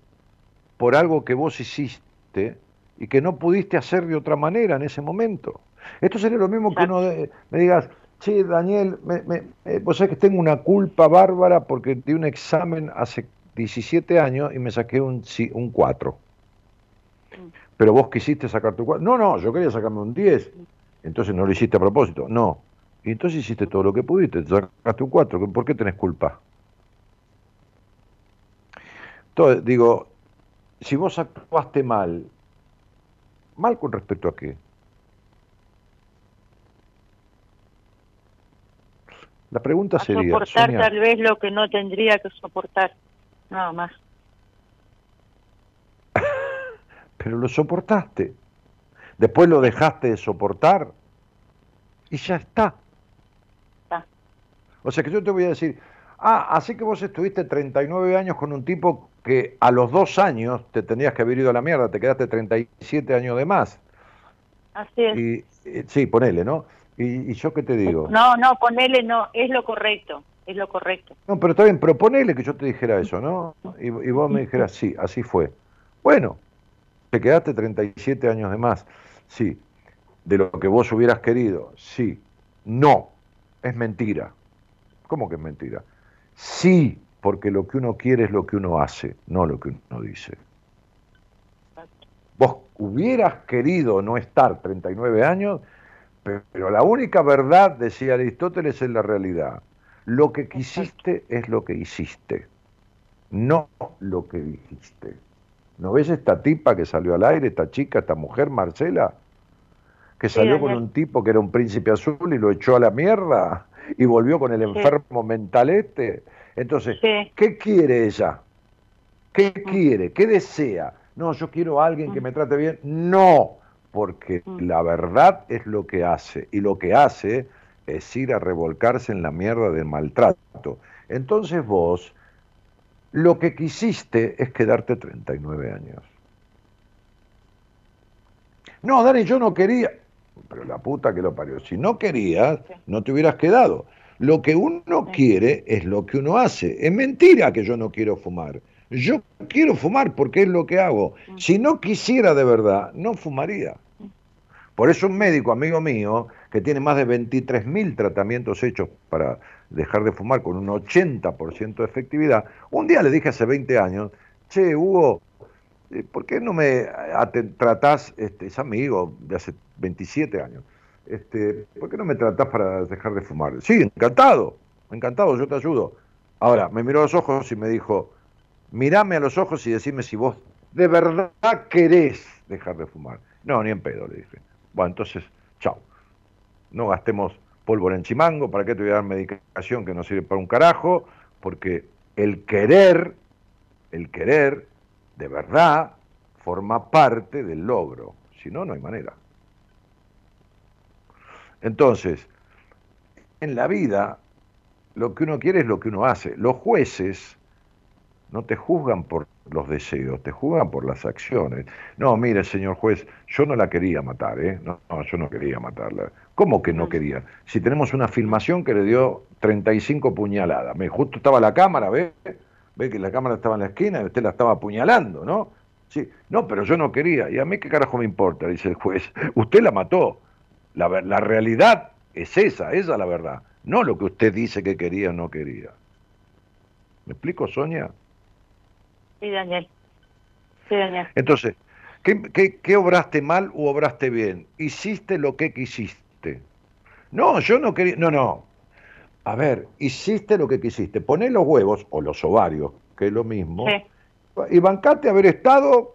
por algo que vos hiciste y que no pudiste hacer de otra manera en ese momento? Esto sería lo mismo que uno me digas, sí, Daniel, me, eh, vos sabés que tengo una culpa bárbara porque di un examen hace 17 años y me saqué un, un 4 pero vos quisiste sacar tu 4. No, no, yo quería sacarme un 10. Entonces no lo hiciste a propósito. No. Y entonces hiciste todo lo que pudiste, sacaste un 4. ¿Por qué tenés culpa? Entonces, digo, si vos actuaste mal, ¿mal con respecto a qué? La pregunta sería... Soportar tal vez lo que no tendría que soportar, nada más. pero lo soportaste. Después lo dejaste de soportar y ya está. O sea que yo te voy a decir, ah, así que vos estuviste 39 años con un tipo que a los dos años te tenías que haber ido a la mierda, te quedaste 37 años de más. Así es. Y, sí, ponele, ¿no? Y, yo qué te digo? No, no, ponele no, es lo correcto, es lo correcto. No, pero está bien, pero ponele que yo te dijera eso, ¿no? Y, y vos me dijeras, sí, así fue. Bueno, te quedaste 37 años de más. Sí. De lo que vos hubieras querido. Sí. No. Es mentira. ¿Cómo que es mentira? Sí, porque lo que uno quiere es lo que uno hace, no lo que uno dice. Vos hubieras querido no estar 39 años, pero la única verdad, decía Aristóteles, es la realidad. Lo que quisiste es lo que hiciste, no lo que dijiste. ¿No ves esta tipa que salió al aire, esta chica, esta mujer, Marcela? Que salió con un tipo que era un príncipe azul y lo echó a la mierda y volvió con el enfermo mental este. Entonces, ¿qué quiere ella? ¿Qué mm. quiere? ¿Qué desea? No, yo quiero a alguien que mm. me trate bien. No, porque mm. la verdad es lo que hace. Y lo que hace es ir a revolcarse en la mierda del maltrato. Entonces vos lo que quisiste es quedarte 39 años. No, Dani, yo no quería. Pero la puta que lo parió. Si no querías, no te hubieras quedado. Lo que uno quiere es lo que uno hace. Es mentira que yo no quiero fumar. Yo quiero fumar porque es lo que hago. Si no quisiera de verdad, no fumaría. Por eso un médico amigo mío, que tiene más de 23.000 tratamientos hechos para dejar de fumar con un 80% de efectividad, un día le dije hace 20 años, che, Hugo, ¿por qué no me tratás, este, es amigo de hace 27 años, este, ¿por qué no me tratás para dejar de fumar? Sí, encantado, encantado, yo te ayudo. Ahora, me miró a los ojos y me dijo, mirame a los ojos y decime si vos de verdad querés dejar de fumar. No, ni en pedo, le dije. Bueno, entonces, chao. No gastemos pólvora en chimango, ¿para qué te voy a dar medicación que no sirve para un carajo? Porque el querer, el querer, de verdad, forma parte del logro. Si no, no hay manera. Entonces, en la vida, lo que uno quiere es lo que uno hace. Los jueces no te juzgan por los deseos, te juzgan por las acciones. No, mire, señor juez, yo no la quería matar, ¿eh? No, yo no quería matarla. ¿Cómo que no quería? Si tenemos una filmación que le dio 35 puñaladas. Me, justo estaba la cámara, ¿ve? Ve que la cámara estaba en la esquina y usted la estaba apuñalando, ¿no? Sí, no, pero yo no quería. ¿Y a mí qué carajo me importa? Dice el juez. Usted la mató. La, la realidad es esa, esa es la verdad. No lo que usted dice que quería o no quería. ¿Me explico, Sonia? Sí, Daniel. Sí, Daniel. Entonces, ¿qué, qué, obraste mal u obraste bien? Hiciste lo que quisiste. No, yo no quería. No, no. A ver, hiciste lo que quisiste. Poné los huevos o los ovarios, que es lo mismo. Y bancate haber estado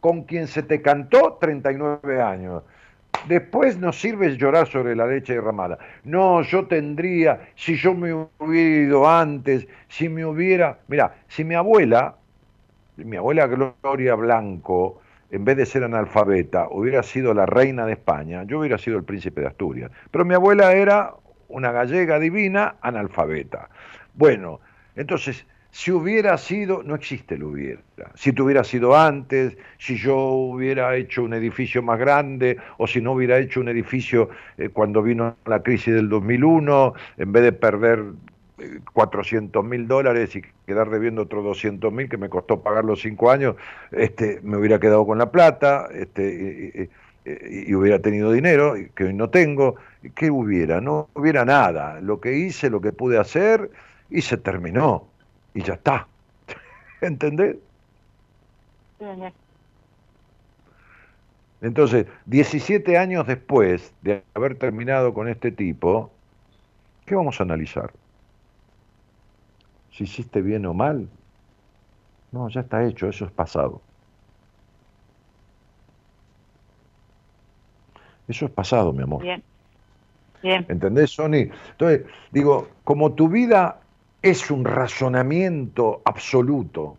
con quien se te cantó 39 años. Después no sirve llorar sobre la leche derramada. No, yo tendría, si yo me hubiera ido antes, si me hubiera... Mira, si mi abuela mi abuela Gloria Blanco, en vez de ser analfabeta, hubiera sido la reina de España, yo hubiera sido el príncipe de Asturias. Pero mi abuela era una gallega divina analfabeta. Bueno, entonces, si hubiera sido, no existe el hubiera. Si hubiera sido antes, si yo hubiera hecho un edificio más grande, o si no hubiera hecho un edificio eh, cuando vino la crisis del 2001, en vez de perder 400 mil dólares y quedar debiendo otros 200 mil que me costó pagar los cinco años, este, me hubiera quedado con la plata este, y, hubiera tenido dinero, que hoy no tengo. ¿Qué hubiera? No hubiera nada. Lo que hice, lo que pude hacer, y se terminó. Y ya está. ¿Entendés? Entonces, 17 años después de haber terminado con este tipo, ¿qué vamos a analizar? si hiciste bien o mal. No, ya está hecho, eso es pasado. Eso es pasado, mi amor. Bien. Bien. ¿Entendés, Sony? Entonces, digo, como tu vida es un razonamiento absoluto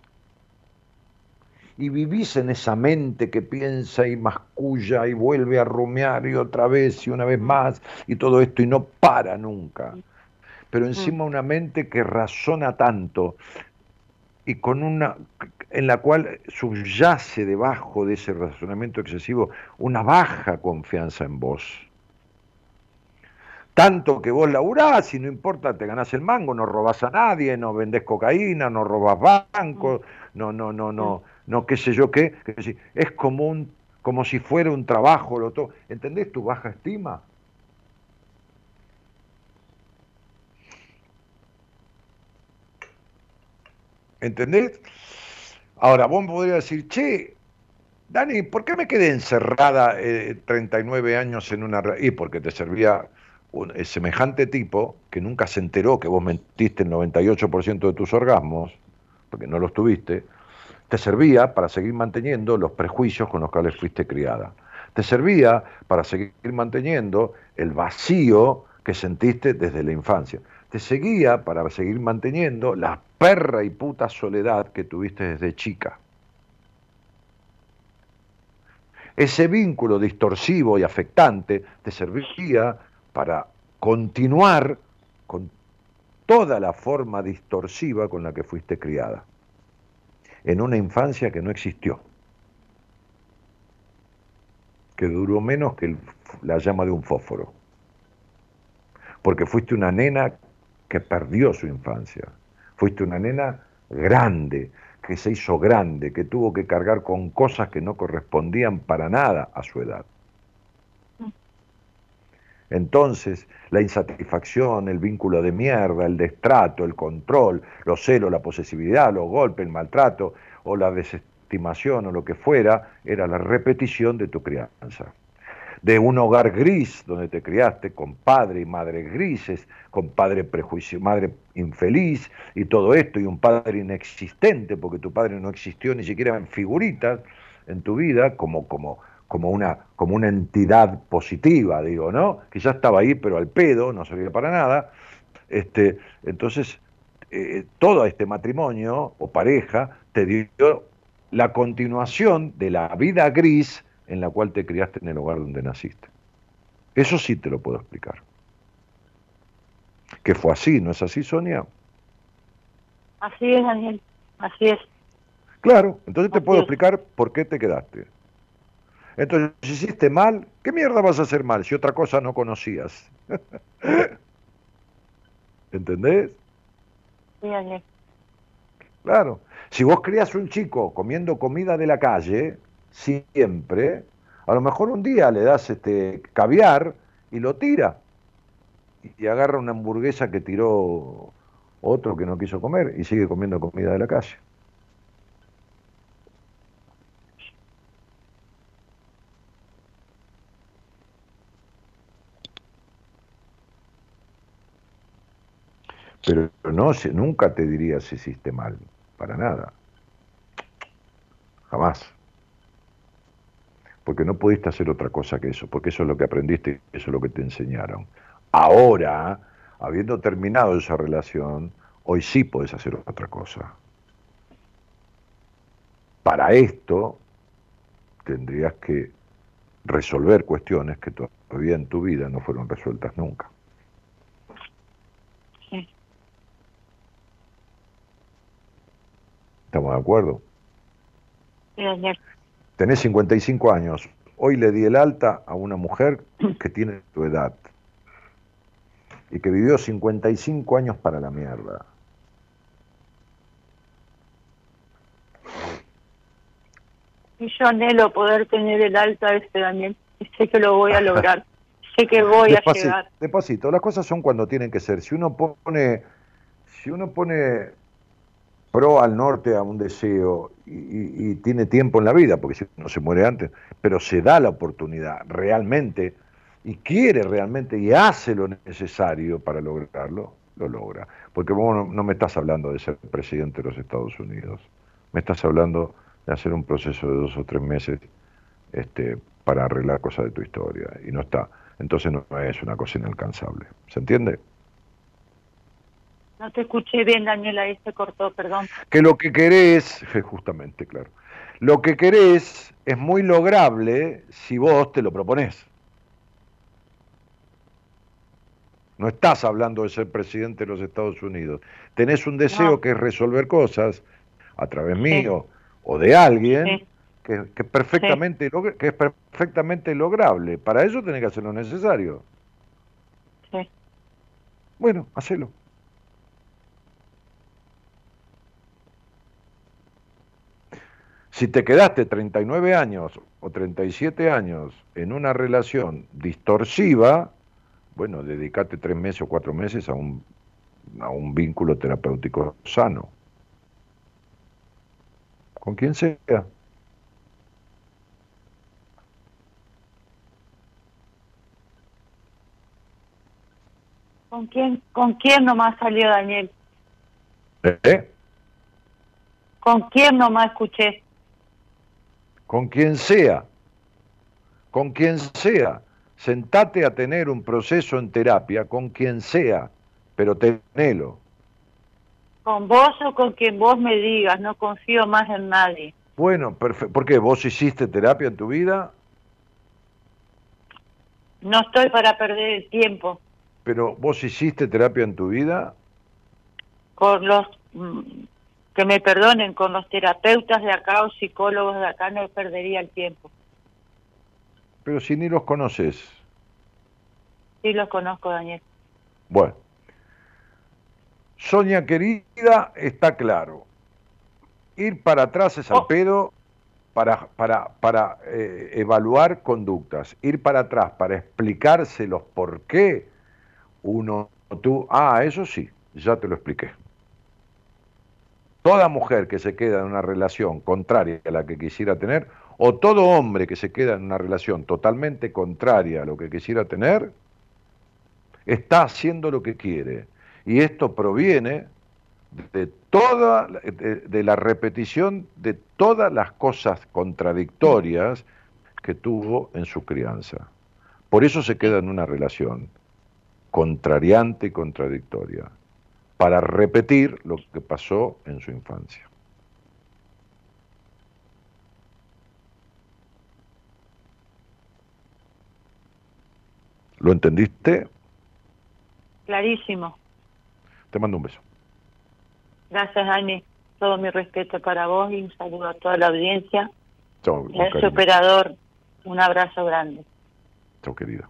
y vivís en esa mente que piensa y masculla y vuelve a rumiar y otra vez y una vez más y todo esto y no para nunca pero mm. encima una mente que razona tanto y con una en la cual subyace debajo de ese razonamiento excesivo una baja confianza en vos. Tanto que vos laburás y no importa, te ganás el mango, no robás a nadie, no vendés cocaína, no robás bancos, no, no, no, no, no, qué sé yo qué. Es como, un, como si fuera un trabajo, lo todo. ¿entendés tu baja estima? ¿Entendés? Ahora, vos podrías decir, che, Dani, ¿por qué me quedé encerrada 39 eh, años en una... Y porque te servía un, eh, semejante tipo que nunca se enteró que vos mentiste el 98% de tus orgasmos, porque no los tuviste, te servía para seguir manteniendo los prejuicios con los cuales fuiste criada. Te servía para seguir manteniendo el vacío que sentiste desde la infancia te seguía para seguir manteniendo la perra y puta soledad que tuviste desde chica. Ese vínculo distorsivo y afectante te servía para continuar con toda la forma distorsiva con la que fuiste criada. en una infancia que no existió, que duró menos que la llama de un fósforo, porque fuiste una nena que perdió su infancia, fuiste una nena grande, que se hizo grande, que tuvo que cargar con cosas que no correspondían para nada a su edad. Entonces, la insatisfacción, el vínculo de mierda, el destrato, el control, los celos, la posesividad, los golpes, el maltrato o la desestimación o lo que fuera, era la repetición de tu crianza. De un hogar gris donde te criaste con padre y madre grises, con padre prejuicio, madre infeliz y todo esto, y un padre inexistente, porque tu padre no existió ni siquiera en figuritas en tu vida, como, como, como una, como una entidad positiva, digo, ¿no? Que ya estaba ahí, pero al pedo, no servía para nada. Este, entonces, eh, todo este matrimonio o pareja te dio la continuación de la vida gris en la cual te criaste en el hogar donde naciste. Eso sí te lo puedo explicar. Que fue así, ¿no es así, Sonia? Así es, Daniel. Así es. Claro, entonces te puedo es. explicar por qué te quedaste. Entonces, si hiciste mal, ¿qué mierda vas a hacer mal si otra cosa no conocías? ¿Entendés? Sí. Claro. Si vos crías un chico comiendo comida de la calle, siempre, a lo mejor un día le das este caviar y lo tira. Y agarra una hamburguesa que tiró otro que no quiso comer y sigue comiendo comida de la calle. Pero no, nunca te diría si hiciste mal, para nada. Jamás. Porque no pudiste hacer otra cosa que eso, porque eso es lo que aprendiste, eso es lo que te enseñaron. Ahora, habiendo terminado esa relación, hoy sí puedes hacer otra cosa. Para esto tendrías que resolver cuestiones que todavía en tu vida no fueron resueltas nunca. Sí. ¿Estamos de acuerdo? Sí, Daniel. Tenés 55 años. Hoy le di el alta a una mujer que tiene tu edad y que vivió 55 años para la mierda. Y yo anhelo poder tener el alta este, Daniel. Y sé que lo voy a lograr. sé que voy a llegar. despacito. Las cosas son cuando tienen que ser. Si uno pone, si uno pone pro al norte a un deseo y, tiene tiempo en la vida, porque si no se muere antes, pero se da la oportunidad realmente y quiere realmente y hace lo necesario para lograrlo, lo logra. Porque vos no, no me estás hablando de ser presidente de los Estados Unidos, me estás hablando de hacer un proceso de dos o tres meses este, para arreglar cosas de tu historia y no está. Entonces no es una cosa inalcanzable. ¿Se entiende? No te escuché bien, Daniel, ahí se cortó, perdón. Que lo que querés, justamente, claro, lo que querés es muy lograble si vos te lo proponés. No estás hablando de ser presidente de los Estados Unidos. Tenés un deseo No. que es resolver cosas a través mío o de alguien Sí. que, que perfectamente log- que es perfectamente lograble. Para eso tenés que hacer lo necesario. Sí. Bueno, hacelo. Si te quedaste 39 años o 37 años en una relación distorsiva, bueno, dedicate tres meses o cuatro meses a un, a un vínculo terapéutico sano. Con quien sea. ¿Con quién, ¿Con quién nomás salió Daniel? ¿Eh? ¿Con quién nomás escuché? Con quien sea. Con quien sea. Sentate a tener un proceso en terapia con quien sea, pero tenelo. Con vos o con quien vos me digas, no confío más en nadie. Bueno, perfecto. ¿Por qué? ¿Vos hiciste terapia en tu vida? No estoy para perder el tiempo Pero vos hiciste terapia en tu vida? con los mm, que me perdonen, con los terapeutas de acá o psicólogos de acá no perdería el tiempo. Pero si ni los conoces. Sí los conozco, Daniel. Bueno. Sonia querida, está claro. Ir para atrás es al Oh. pedo para, para, para eh, evaluar conductas. Ir para atrás para explicárselos por qué uno, tú, ah, eso sí, ya te lo expliqué. Toda mujer que se queda en una relación contraria a la que quisiera tener, o todo hombre que se queda en una relación totalmente contraria a lo que quisiera tener, está haciendo lo que quiere. Y esto proviene de toda de, la repetición de todas las cosas contradictorias que tuvo en su crianza. Por eso se queda en una relación contrariante y contradictoria, para repetir lo que pasó en su infancia. ¿Lo entendiste? Clarísimo. Te mando un beso. Gracias, Dani. Todo mi respeto para vos y un saludo a toda la audiencia. Chao, Y a ese cariño. operador, un abrazo grande. Chao, querida.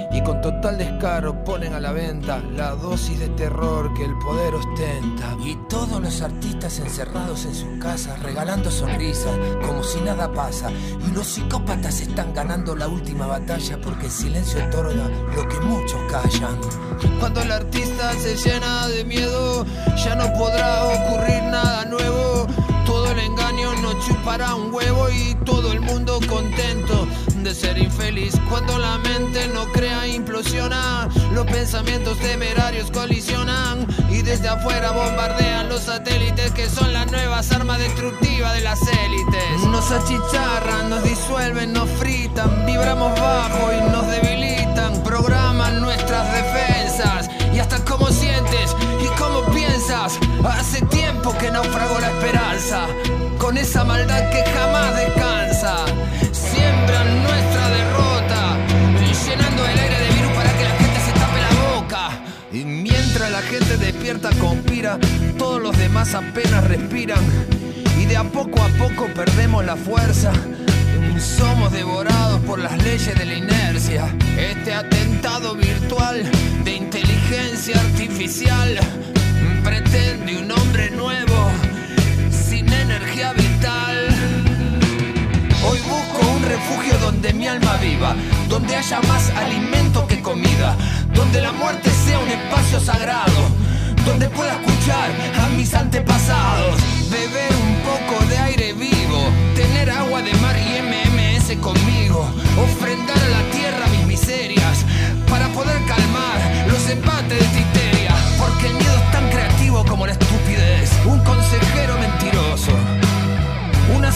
Y con total descaro ponen a la venta la dosis de terror que el poder ostenta. Y todos los artistas encerrados en sus casas, regalando sonrisas, como si nada pasa. Y los psicópatas están ganando la última batalla porque el silencio otorga lo que muchos callan. Cuando el artista se llena de miedo, ya no podrá ocurrir nada nuevo. Chupará un huevo y todo el mundo contento de ser infeliz. Cuando la mente no crea, implosiona. Los pensamientos temerarios colisionan y desde afuera bombardean los satélites que son las nuevas armas destructivas de las élites. Nos achicharran, nos disuelven, nos fritan, vibramos bajo y nos debilitan. Programan nuestras defensas y hasta cómo sientes y cómo piensas. Hace tiempo que naufragó la esperanza con esa maldad que jamás descansa. Siembran nuestra derrota, llenando el aire de virus para que la gente se tape la boca. Y mientras la gente despierta, conspira, todos los demás apenas respiran. Y de a poco a poco perdemos la fuerza. Somos devorados por las leyes de la inercia. Este atentado virtual de inteligencia artificial un hombre nuevo sin energía vital. Hoy busco un refugio donde mi alma viva, donde haya más alimento que comida, donde la muerte sea un espacio sagrado, donde pueda escuchar a mis antepasados, beber un poco de aire vivo, tener agua de mar y MMS conmigo, ofrendar a la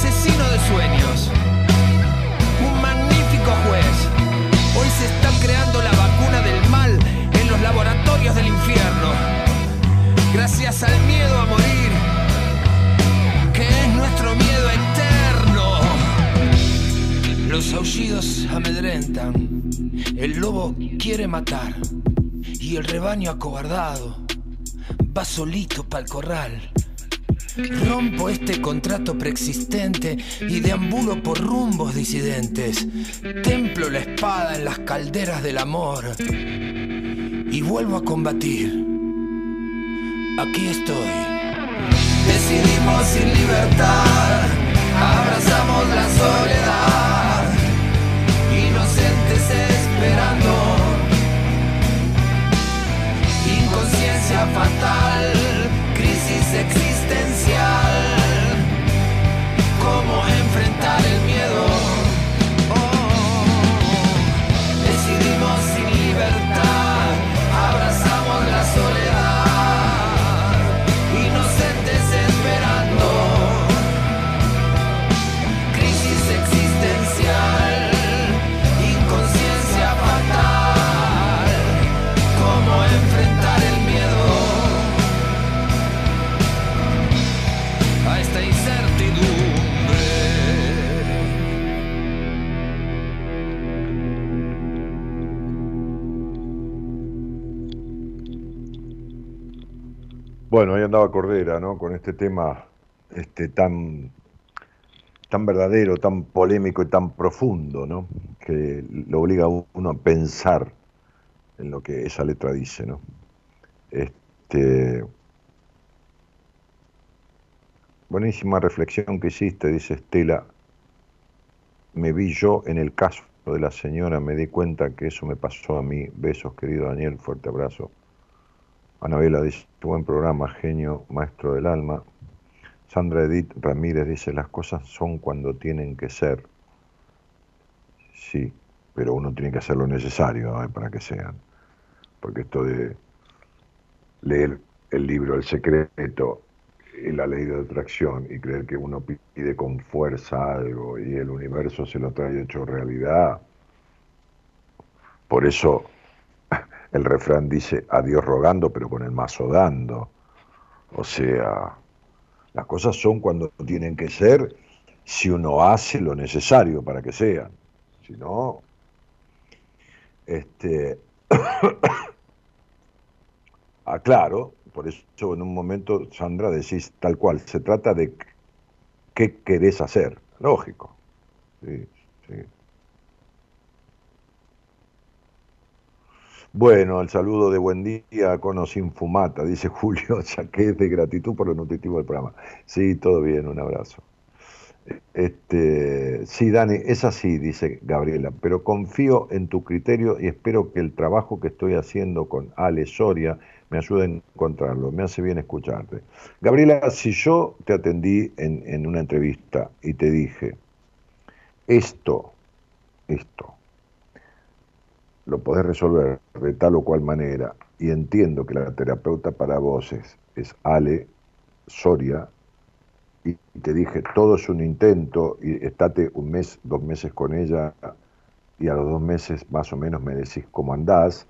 asesino de sueños. Un magnífico juez. Hoy se está creando la vacuna del mal en los laboratorios del infierno. Gracias al miedo a morir, que es nuestro miedo eterno. Los aullidos amedrentan. El lobo quiere matar. Y el rebaño acobardado va solito pa'l corral. Rompo este contrato preexistente y deambulo por rumbos disidentes. Templo la espada en las calderas del amor y vuelvo a combatir. Aquí estoy. Decidimos sin libertad, abrazamos la soledad, inocentes esperando. Inconsciencia fatal, Bueno, ahí andaba Cordera, ¿no? Con este tema este, tan, tan verdadero, tan polémico y tan profundo, ¿no? Que lo obliga a uno a pensar en lo que esa letra dice, ¿no? Este, buenísima reflexión que hiciste, dice Estela. Me vi yo en el caso de la señora, me di cuenta que eso me pasó a mí. Besos, querido Daniel, fuerte abrazo. Anabela dice, buen programa, genio, maestro del alma. Sandra Edith Ramírez dice, las cosas son cuando tienen que ser. Sí, pero uno tiene que hacer lo necesario para que sean. Porque esto de leer el libro El secreto y la ley de atracción y creer que uno pide con fuerza algo y el universo se lo trae hecho realidad. Por eso el refrán dice a Dios rogando, pero con el mazo dando. O sea, las cosas son cuando tienen que ser si uno hace lo necesario para que sean. Si no, este, aclaro, por eso en un momento, Sandra, decís tal cual, se trata de qué querés hacer, lógico. Bueno, el saludo de buen día con sin fumata, dice Julio, es de gratitud por lo nutritivo del programa. Sí, todo bien, un abrazo. Este, sí, Dani, es así, dice Gabriela, pero confío en tu criterio y espero que el trabajo que estoy haciendo con Ale Soria me ayude a encontrarlo, me hace bien escucharte. Gabriela, si yo te atendí en, en una entrevista y te dije, esto, esto, lo podés resolver de tal o cual manera, y entiendo que la terapeuta para vos es, es Ale Soria, y te dije, todo es un intento, y estate un mes, dos meses con ella, y a los dos meses más o menos me decís cómo andás,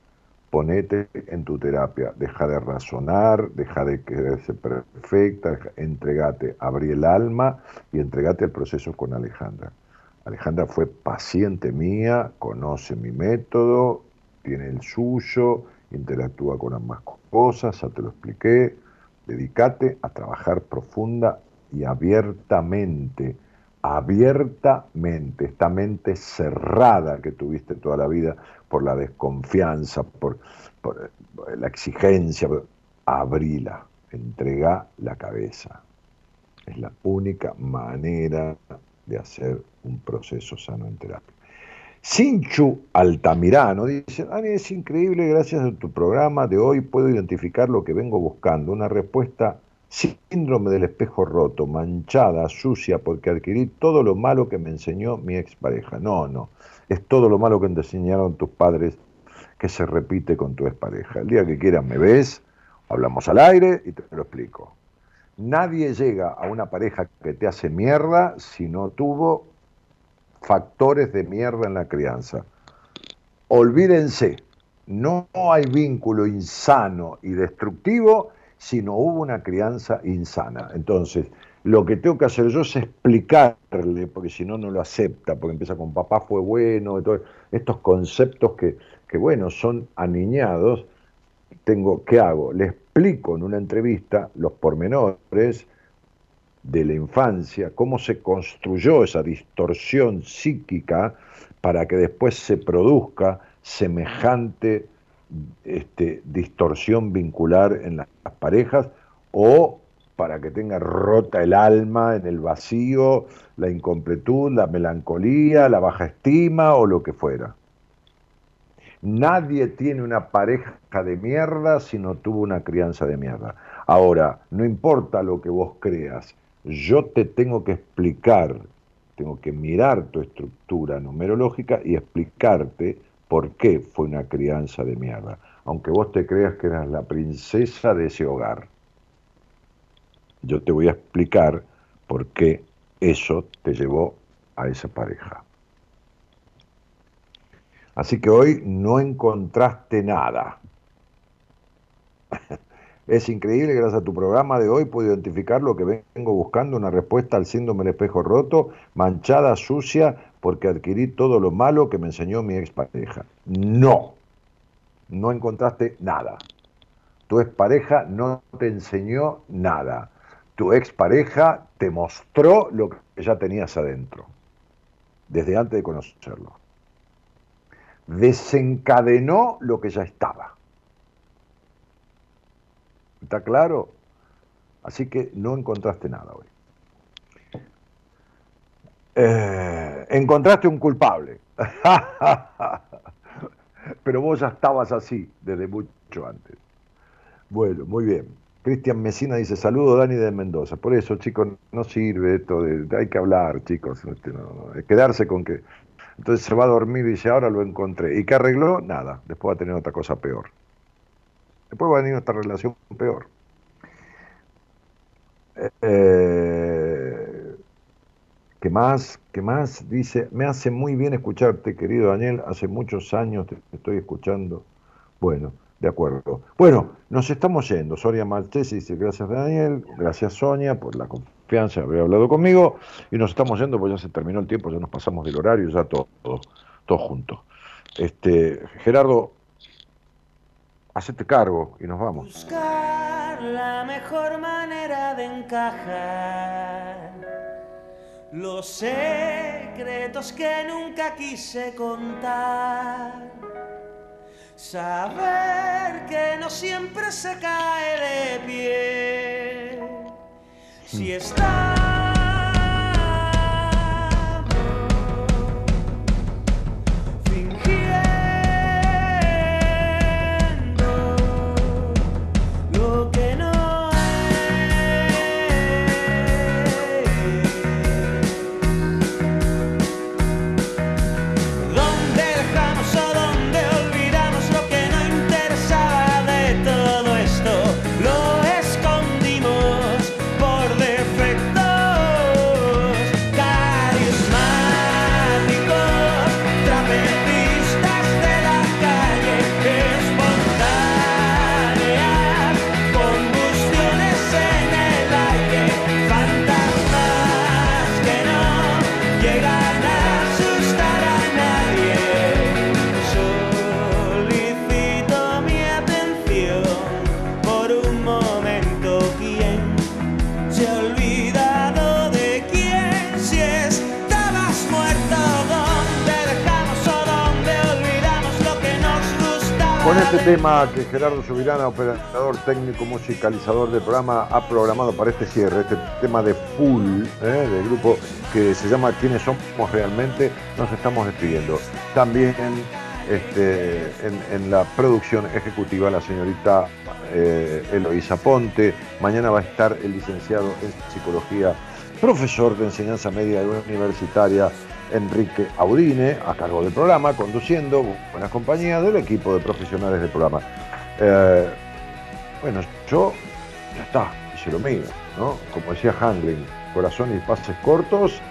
ponete en tu terapia, deja de razonar, deja de quererse perfecta, entregate, abrí el alma y entregate al proceso con Alejandra. Alejandra fue paciente mía, conoce mi método, tiene el suyo, interactúa con ambas cosas, ya te lo expliqué. Dedícate a trabajar profunda y abiertamente, abiertamente, esta mente cerrada que tuviste toda la vida por la desconfianza, por, la exigencia, abrila, entrega la cabeza. Es la única manera de hacer un proceso sano en terapia. Sinchu Altamirano dice, Ani, es increíble, gracias a tu programa de hoy puedo identificar lo que vengo buscando, una respuesta síndrome del espejo roto, manchada, sucia, porque adquirí todo lo malo que me enseñó mi expareja. No, no, es todo lo malo que te enseñaron tus padres que se repite con tu expareja. El día que quieras me ves, hablamos al aire y te lo explico. Nadie llega a una pareja que te hace mierda si no tuvo factores de mierda en la crianza. Olvídense, no hay vínculo insano y destructivo si no hubo una crianza insana. Entonces, lo que tengo que hacer yo es explicarle, porque si no, no lo acepta, porque empieza con papá fue bueno, estos conceptos que, que, bueno, son aniñados. Tengo, ¿qué hago? Le explico en una entrevista los pormenores de la infancia, cómo se construyó esa distorsión psíquica para que después se produzca semejante este, distorsión vincular en las parejas o para que tenga rota el alma en el vacío, la incompletud, la melancolía, la baja estima o lo que fuera. Nadie tiene una pareja de mierda si no tuvo una crianza de mierda. Ahora, no importa lo que vos creas, yo te tengo que explicar, tengo que mirar tu estructura numerológica y explicarte por qué fue una crianza de mierda, aunque vos te creas que eras la princesa de ese hogar. Yo te voy a explicar por qué eso te llevó a esa pareja. Así que hoy no encontraste nada. Es increíble, gracias a tu programa de hoy puedo identificar lo que vengo buscando, una respuesta al síndrome del espejo roto, manchada, sucia, porque adquirí todo lo malo que me enseñó mi expareja. No, no encontraste nada. Tu expareja no te enseñó nada. Tu expareja te mostró lo que ya tenías adentro, desde antes de conocerlo. Desencadenó lo que ya estaba. ¿Está claro? Así que no encontraste nada hoy. Eh, encontraste un culpable. Pero vos ya estabas así desde mucho antes. Bueno, muy bien. Cristian Mesina dice, saludo Dani de Mendoza. Por eso, chicos, no sirve esto de, hay que hablar, chicos, este, quedarse con que... Entonces se va a dormir y dice, ahora lo encontré. ¿Y qué arregló? Nada, después va a tener otra cosa peor. Después va a venir otra relación peor. Eh, ¿Qué más? ¿Qué más? Dice, me hace muy bien escucharte, querido Daniel, hace muchos años te estoy escuchando. Bueno, de acuerdo. Bueno, nos estamos yendo. Sonia Maltese dice, gracias Daniel, gracias Sonia por la confianza haber hablado conmigo. Y nos estamos yendo, pues ya se terminó el tiempo, ya nos pasamos del horario, ya todo, todo, juntos. Este, Gerardo, hacete cargo y nos vamos. Buscar la mejor manera de encajar los secretos que nunca quise contar. Saber que no siempre se cae de pie. Si está este tema que Gerardo Subirana, operador técnico musicalizador del programa, ha programado para este cierre, este tema de full ¿eh? del grupo que se llama ¿Quiénes somos realmente? Nos estamos despidiendo. También este, en, la producción ejecutiva la señorita eh, Eloísa Ponte. Mañana va a estar el licenciado en psicología, profesor de enseñanza media universitaria Enrique Audine, a cargo del programa, conduciendo, buenas compañías del equipo de profesionales del programa. Eh, bueno, yo ya está, hice lo mío, ¿no? Como decía Handling, corazón y pases cortos,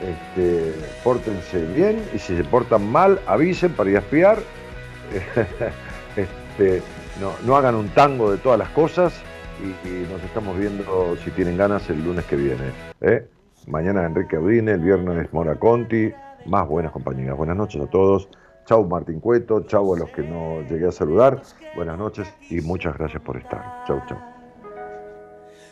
este, pórtense bien y si se portan mal, avisen para ir a espiar. este, no, hagan un tango de todas las cosas y, nos estamos viendo, si tienen ganas, el lunes que viene. ¿eh? Mañana Enrique Audine, el viernes Mora Conti, más buenas compañías. Buenas noches a todos. Chau Martín Cueto, chau a los que no llegué a saludar. Buenas noches y muchas gracias por estar. Chau, chau.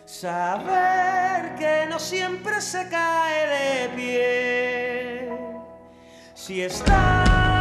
Saber que no siempre se cae de pie. Si está